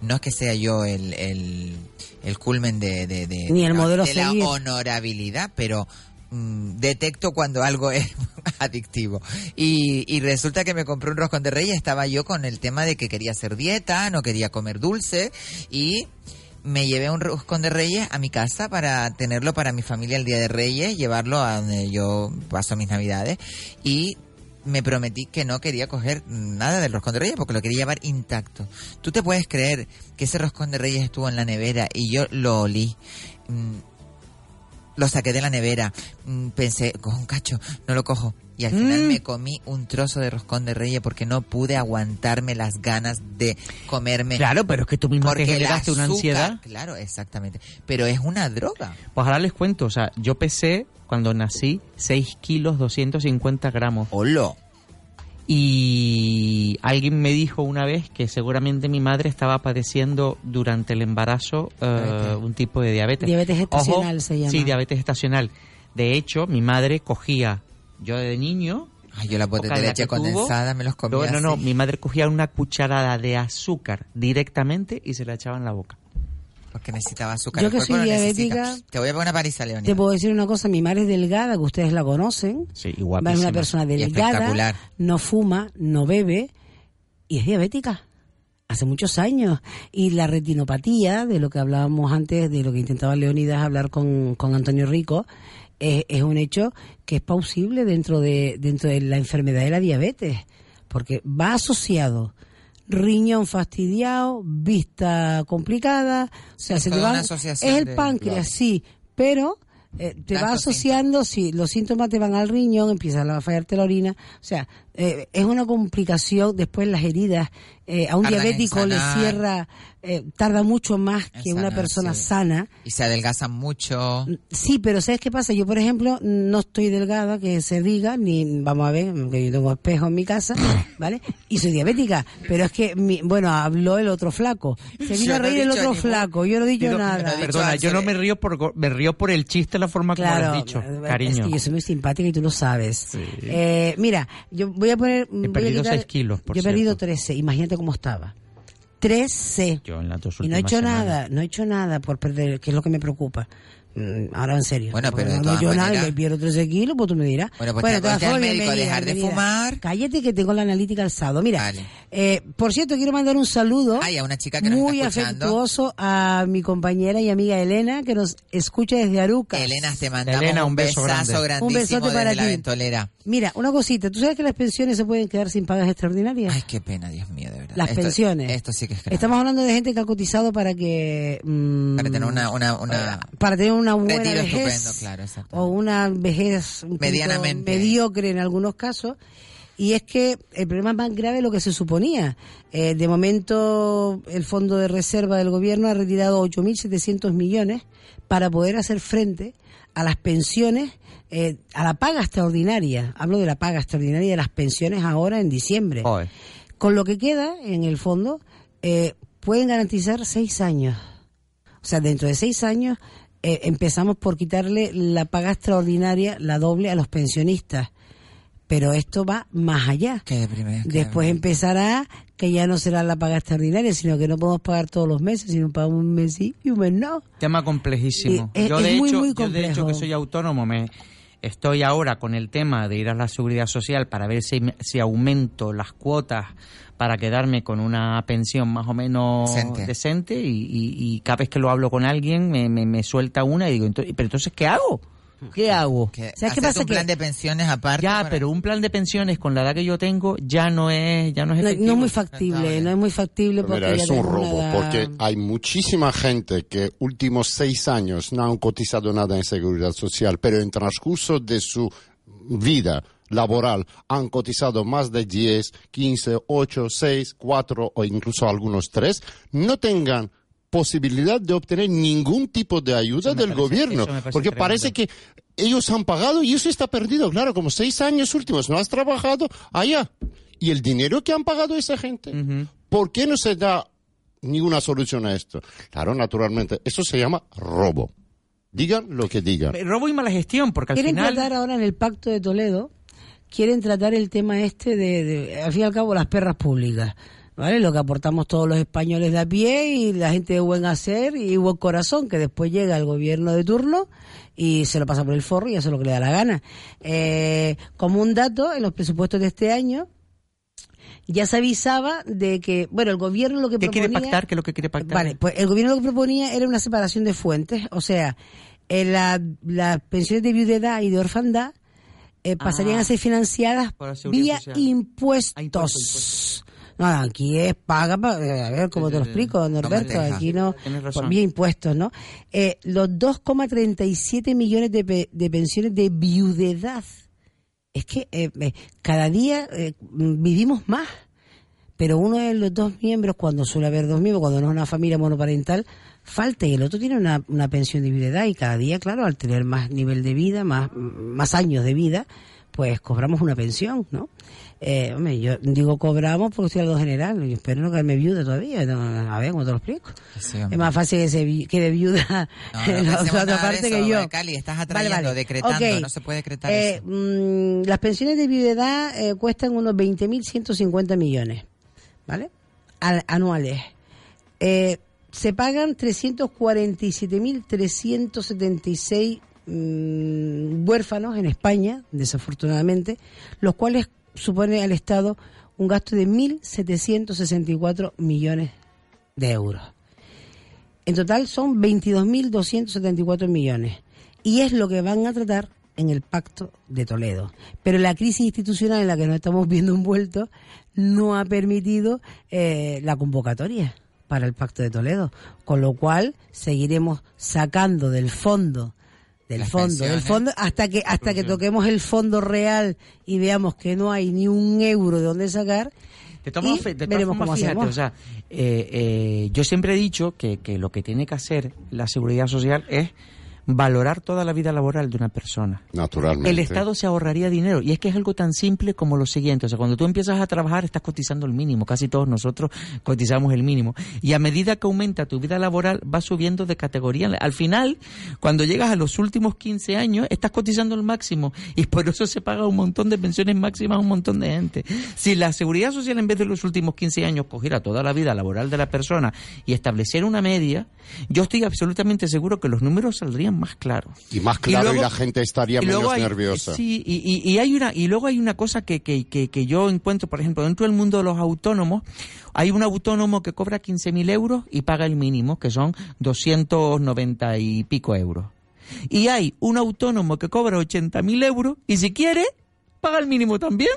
No es que sea yo el, el, el culmen de, de, de- Ni el no, modelo a de la honorabilidad, pero mm, detecto cuando algo [LAUGHS] es adictivo. Y, y resulta que me compré un roscón de reyes, estaba yo con el tema de que quería hacer dieta, no quería comer dulce y me llevé un roscón de reyes a mi casa para tenerlo para mi familia el día de reyes, llevarlo a donde yo paso mis navidades y me prometí que no quería coger nada del roscón de reyes porque lo quería llevar intacto. ¿Tú te puedes creer que ese roscón de reyes estuvo en la nevera y yo lo olí? Lo saqué de la nevera, mm, pensé, cojo un cacho, no lo cojo. Y al final Mm. me comí un trozo de roscón de reyes porque no pude aguantarme las ganas de comerme. Claro, pero es que tú mismo te generaste una ansiedad. Claro, exactamente. Pero es una droga. Pues ahora les cuento, o sea, yo pesé cuando nací 6 kilos 250 gramos. ¡Hola! Y alguien me dijo una vez que seguramente mi madre estaba padeciendo durante el embarazo eh, un tipo de diabetes. Diabetes gestacional Ojo, se llama. Sí, diabetes gestacional. De hecho, mi madre cogía, yo de niño... Ay, yo la bote de leche tuvo, condensada me los comía No, no, no, mi madre cogía una cucharada de azúcar directamente y se la echaba en la boca. Porque necesitaba azúcar. Yo que soy diabética- Te voy a poner una paliza, Te Leonida. puedo decir una cosa, mi madre es delgada, que ustedes la conocen. Sí, Es igual. una persona delgada, no fuma, no bebe y es diabética. Hace muchos años. Y la retinopatía, de lo que hablábamos antes, de lo que intentaba Leonidas hablar con, con Antonio Rico, es, es un hecho que es plausible dentro de, dentro de la enfermedad de la diabetes. Porque va asociado riñón fastidiado, vista complicada, o sea, Es se te va, es el de- páncreas, claro. sí, pero eh, te va asociando, sí, los síntomas te van al riñón, empieza a fallarte la orina, o sea, eh, es una complicación, después las heridas, eh, a un Tardan diabético le cierra, eh, tarda mucho más que una persona sí. sana. Y se adelgazan mucho. Sí, pero ¿sabes qué pasa? Yo, por ejemplo, no estoy delgada, que se diga, ni vamos a ver, que yo tengo espejo en mi casa, [LAUGHS] ¿vale? Y soy diabética, pero es que, mi, bueno, habló el otro flaco. Se vino Yo a no reír el otro ningún- flaco, yo no he dicho nada. Perdona, yo no me río por me río por el chiste, la forma como lo Claro, has dicho, eh, cariño. Es que yo soy muy simpática y tú lo sabes. Eh, mira, yo voy a poner. voy a perdido quitar- seis kilos, por Yo he perdido cierto. 13, imagínate cómo estaba. 13. Yo en las dos Y no he últimas hecho semanas. nada, no he hecho nada por perder, que es lo que me preocupa. Mm, Ahora en serio. Bueno, pero de todas he hecho nada maneras- me pierdo 13 kilos, pues tú me dirás. Bueno, pues te de todas al formas, médico bienvenida, dejar de fumar. Cállate que tengo la analítica alzado. Mira, eh, por cierto, quiero mandar un saludo Ay, a una chica que nos muy está afectuoso a mi compañera y amiga Elena, que nos escucha desde Aruca. Elena, te mandamos Elena, un, un beso besazo grande. grandísimo Un besote para la ventolera. Mira, una cosita, ¿tú sabes que las pensiones se pueden quedar sin pagas extraordinarias? Ay, qué pena, Dios mío, de verdad. Las Esto- pensiones. Esto sí que es grave. Estamos hablando de gente que ha cotizado para que... mm, Para tener una, una, una para tener una buena retiro vejez estupendo, claro, o una vejez un Medianamente. mediocre en algunos casos. Y es que el problema es más grave de lo que se suponía. Eh, de momento, el Fondo de Reserva del Gobierno ha retirado 8.700 millones para poder hacer frente a las pensiones, eh, a la paga extraordinaria. Hablo de la paga extraordinaria de las pensiones ahora en diciembre. Con lo que queda en el fondo, eh, pueden garantizar seis años. O sea, dentro de seis años eh, empezamos por quitarle la paga extraordinaria, la doble, a los pensionistas. Pero esto va más allá. Qué deprimente, qué Después empezará que ya no será la paga extraordinaria, sino que no podemos pagar todos los meses, sino pagamos un mes sí y un mes no. Tema complejísimo. Es- yo, de es muy, hecho, muy yo, de hecho, que soy autónomo, me estoy ahora con el tema de ir a la seguridad social para ver si, si aumento las cuotas para quedarme con una pensión más o menos Decente. decente, y, y- y cada vez que lo hablo con alguien me, me, me suelta una y digo, "Ento- pero entonces, ¿qué hago? ¿Qué hago? Que hacerte un plan de pensiones aparte. Ya, para- pero un plan de pensiones con la edad que yo tengo ya no es ya no es No, efectivo. no es muy factible, no es muy factible porque Mira, ya es un robo, edad- porque hay muchísima gente que últimos seis años no han cotizado nada en seguridad social, pero en transcurso de su vida laboral han cotizado más de 10, 15, 8, 6, 4 o incluso algunos 3, no tengan posibilidad de obtener ningún tipo de ayuda del parece- gobierno, porque tremendo. parece que ellos han pagado y eso está perdido, claro, como seis años últimos no has trabajado allá. Y el dinero que han pagado esa gente, ¿por qué no se da ninguna solución a esto? Claro, naturalmente, eso se llama robo. Digan lo que digan. Robo y mala gestión, porque al Quieren final... tratar ahora en el Pacto de Toledo, quieren tratar el tema este de, de, al fin y al cabo, las perras públicas. ¿Vale? Lo que aportamos todos los españoles de a pie y la gente de buen hacer y buen corazón, que después llega el gobierno de turno y se lo pasa por el forro y hace lo que le da la gana. Eh, como un dato, en los presupuestos de este año, ya se avisaba de que, bueno, el gobierno lo que ¿Qué quiere proponía- pactar? ¿Qué es lo que quiere pactar? Vale, pues el gobierno lo que proponía era una separación de fuentes, o sea, en la- las pensiones de viudedad y de orfandad eh, pasarían Ah. a ser financiadas vía social. impuestos. No, no, aquí es paga, pa- eh, a ver cómo te lo explico, Norberto, aquí no, por vía impuestos, ¿no? Eh, los 2,37 millones de, pe- de pensiones de viudedad. Es que eh, eh, cada día vivimos más pero uno de los dos miembros, cuando suele haber dos miembros, cuando no es una familia monoparental, falta y el otro tiene una, una pensión de viudedad y cada día, claro, al tener más nivel de vida, más, más años de vida, pues cobramos una pensión, ¿no? Eh, hombre, yo digo cobramos porque estoy algo general, yo espero no quedarme viuda todavía, no, a ver cómo te lo explico. Sí, es más fácil que se quede viuda No, [LAUGHS] en la otra parte eso, que yo. Cali, estás atrayendo, vale. decretando, no se puede decretar Eh, eso. mm, las pensiones de viudedad eh, cuestan unos 20.150 millones, ¿vale? Al- anuales. Eh, se pagan 347.376 mm, huérfanos en España, desafortunadamente, los cuales supone al Estado un gasto de 1.764 millones de euros. En total son 22.274 millones. Y es lo que van a tratar en el Pacto de Toledo. Pero la crisis institucional en la que nos estamos viendo envueltos no ha permitido eh, la convocatoria para el Pacto de Toledo. Con lo cual seguiremos sacando del fondo del Las fondo, del fondo, hasta que hasta que toquemos el fondo real y veamos que no hay ni un euro de dónde sacar. Y veremos formas, cómo fíjate, hacemos. o sea, eh, eh, yo siempre he dicho que, que lo que tiene que hacer la seguridad social es valorar toda la vida laboral de una persona. Naturalmente. El Estado se ahorraría dinero. Y es que es algo tan simple como lo siguiente. O sea, cuando tú empiezas a trabajar, estás cotizando el mínimo. Casi todos nosotros cotizamos el mínimo. Y a medida que aumenta tu vida laboral, vas subiendo de categoría. Al final, cuando llegas a los últimos 15 años, estás cotizando el máximo. Y por eso se paga un montón de pensiones máximas a un montón de gente. Si la seguridad social, en vez de los últimos 15 años, cogiera toda la vida laboral de la persona y estableciera una media, yo estoy absolutamente seguro que los números saldrían más claros. Y más claro y, luego- la gente estaría y menos hay- nerviosa. Sí, y, y- y hay una y luego hay una cosa que, que, que, que yo encuentro, por ejemplo, dentro del mundo de los autónomos, hay un autónomo que cobra 15.000 euros y paga el mínimo, que son 290 y pico euros. Y hay un autónomo que cobra 80.000 euros y si quiere, paga el mínimo también.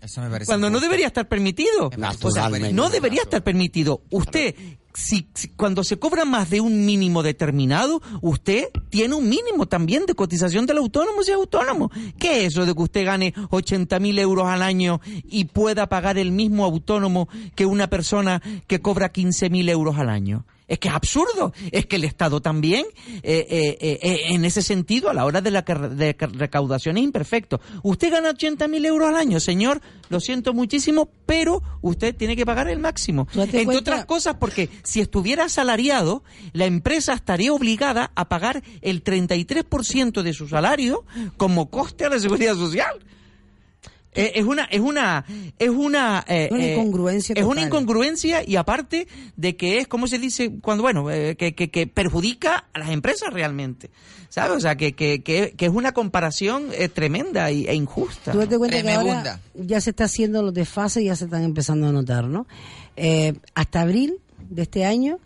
Eso me parece Cuando no debería estar permitido. Naturalmente. no debería estar permitido. Usted, si, cuando se cobra más de un mínimo determinado, usted tiene un mínimo también de cotización del autónomo si es autónomo. ¿Qué es eso de que usted gane 80 mil euros al año y pueda pagar el mismo autónomo que una persona que cobra 15 mil euros al año? Es que es absurdo. Es que el Estado también, eh, eh, eh, eh, en ese sentido, a la hora de la de recaudación es imperfecto. Usted gana 80 mil euros al año, señor, lo siento muchísimo, pero usted tiene que pagar el máximo. Entre cuenta- otras cosas, porque si estuviera asalariado, la empresa estaría obligada a pagar el 33% de su salario como coste a la seguridad social. Eh, es una, es una, es una, eh, Una eh, incongruencia Es una incongruencia y aparte de que es, ¿cómo se dice? Cuando, bueno, eh, que, que, que perjudica a las empresas realmente. ¿Sabes? O sea, que, que, que, que es una comparación eh, tremenda y, e injusta. Tú cuenta que ahora ya se está haciendo los desfases y ya se están empezando a notar, ¿no? Eh, hasta abril de este año,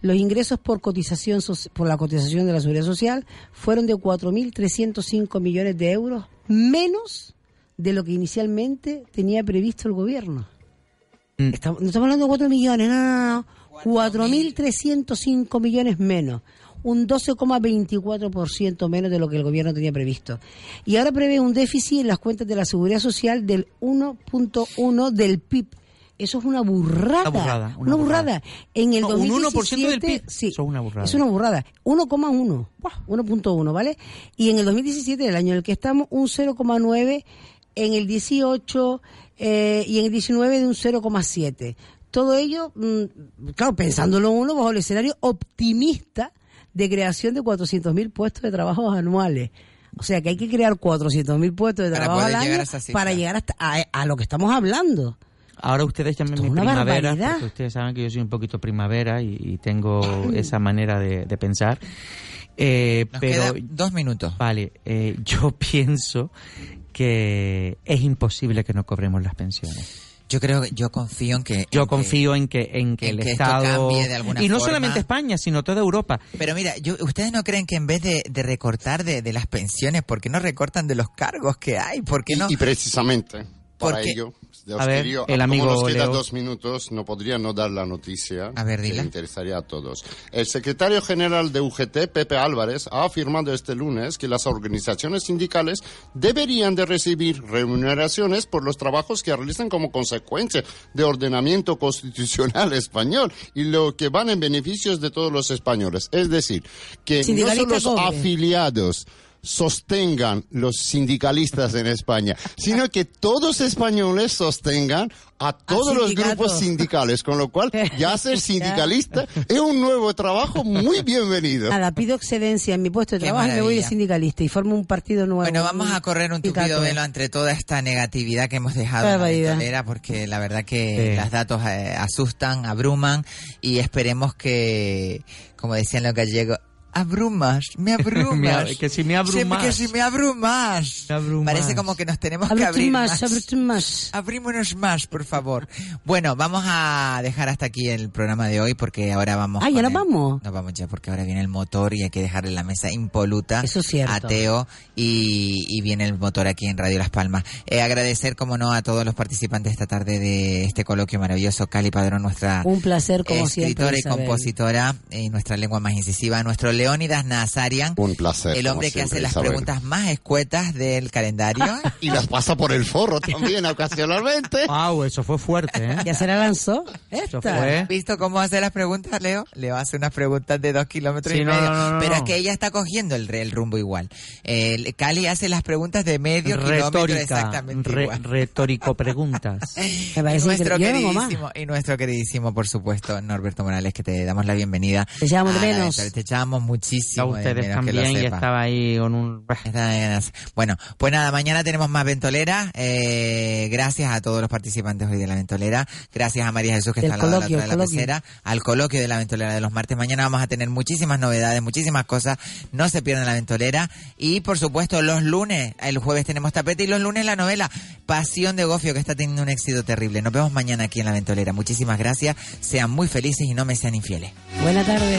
los ingresos por cotización por la cotización de la seguridad social fueron de 4.305 millones de euros menos de lo que inicialmente tenía previsto el gobierno. Estamos, no estamos hablando de 4 millones, no, no, no. 4.305 millones menos. Un 12,24% menos de lo que el gobierno tenía previsto. Y ahora prevé un déficit en las cuentas de la seguridad social del 1.1 del PIB. Eso es una burrada. Una burrada, Una, una burrada. En el No, un 2017, 1% del PIB. Sí, Eso es una burrada. Es una burrada. 1,1. 1.1, ¿vale? Y en el 2017, el año en el que estamos, un 0,9. En el 18 eh, y en el 19 de un 0,7. Todo ello, mm, claro, pensándolo uno bajo el escenario optimista de creación de 400.000 puestos de trabajo anuales. O sea que hay que crear 400.000 puestos de trabajo al año para llegar hasta a, a lo que estamos hablando. Ahora ustedes llamen Esto mi primavera, barbaridad. porque ustedes saben que yo soy un poquito primavera y, y tengo [CLEARS THROAT] esa manera de, de pensar. Eh, Nos pero queda dos minutos. Vale, eh, [LAUGHS] yo pienso que es imposible que no cobremos las pensiones. Yo creo, yo confío en que... Yo en que- confío en que en que en el que esto Estado cambie de alguna y no forma. solamente España, sino toda Europa. Pero mira, yo, ¿ustedes no creen que en vez de, de recortar de, de las pensiones, ¿por qué no recortan de los cargos que hay? ¿Por qué no? Y precisamente, para Porque- ello, os A ver, quería- el amigo como nos quedan Leo. dos minutos, no podría no dar la noticia A ver, que interesaría a todos. El secretario general de UGT, Pepe Álvarez, ha afirmado este lunes que las organizaciones sindicales deberían de recibir remuneraciones por los trabajos que realizan como consecuencia de ordenamiento constitucional [LAUGHS] español y lo que van en beneficios de todos los españoles. Es decir, que no son los afiliados sostengan los sindicalistas en España, sino que todos españoles sostengan a todos los grupos sindicales, con lo cual ya [LAUGHS] ser sindicalista es un nuevo trabajo muy bienvenido. Nada, pido excedencia en mi puesto de Qué trabajo y me voy de maravilla. sindicalista y formo un partido nuevo. Bueno, vamos a correr un sindicato. tupido velo entre toda esta negatividad que hemos dejado en la ventolera, porque la verdad que Sí. los datos eh, asustan, abruman y esperemos que, como decían los gallegos, abrumas, me [LAUGHS] abrumas. Me que si me abrumas. Sí, Que si me abrumas. Me abrumas. Parece como que nos tenemos que Ábrete abrir más, más. más. Abrímonos más, por favor. Bueno, vamos a dejar hasta aquí el programa de hoy porque ahora vamos. Ah, ya nos el- vamos. Nos vamos ya porque ahora viene el motor y hay que dejarle la mesa impoluta Eso es cierto. a Teo y, y viene el motor aquí en Radio Las Palmas. Eh, agradecer, como no, a todos los participantes esta tarde de este coloquio maravilloso. Cali Padrón, nuestra Un placer, como escritora siempre. y Isabel. compositora y nuestra lengua más incisiva. Nuestro Leónidas Nazarian, Un placer. el hombre que siempre, hace las Isabel. preguntas más escuetas del calendario. [LAUGHS] Y las pasa por el forro también ocasionalmente. Wow, eso fue fuerte, ¿eh? Ya se la lanzó. Eso Esta. fue. ¿Has visto cómo hace las preguntas, Leo? Leo hace unas preguntas de dos kilómetros Sí, y no, medio. no, no, no, pero no. es que ella está cogiendo el, el rumbo igual. El Cali hace las preguntas de medio kilómetro Retórica, exactamente re- igual. retórico preguntas. [LAUGHS] Me Y parece nuestro, queridísimo, y nuestro queridísimo, por supuesto, Norberto Morales, que te damos la bienvenida. Te echamos de la menos. ventolera. Te echamos muchísimo de ustedes también y estaba ahí con un... Bueno, pues nada, mañana tenemos más ventolera. Eh, gracias a todos los participantes hoy de la ventolera. Gracias a María Jesús que está al lado de la otra de la pecera. Al coloquio de la ventolera de los martes. Mañana vamos a tener muchísimas novedades, muchísimas cosas. No se pierdan la ventolera. Y por supuesto, los lunes, el jueves tenemos tapete y los lunes la novela Pasión de Gofio que está teniendo un éxito terrible. Nos vemos mañana aquí en la ventolera. Muchísimas gracias. Sean muy felices y no me sean infieles. Buena tarde.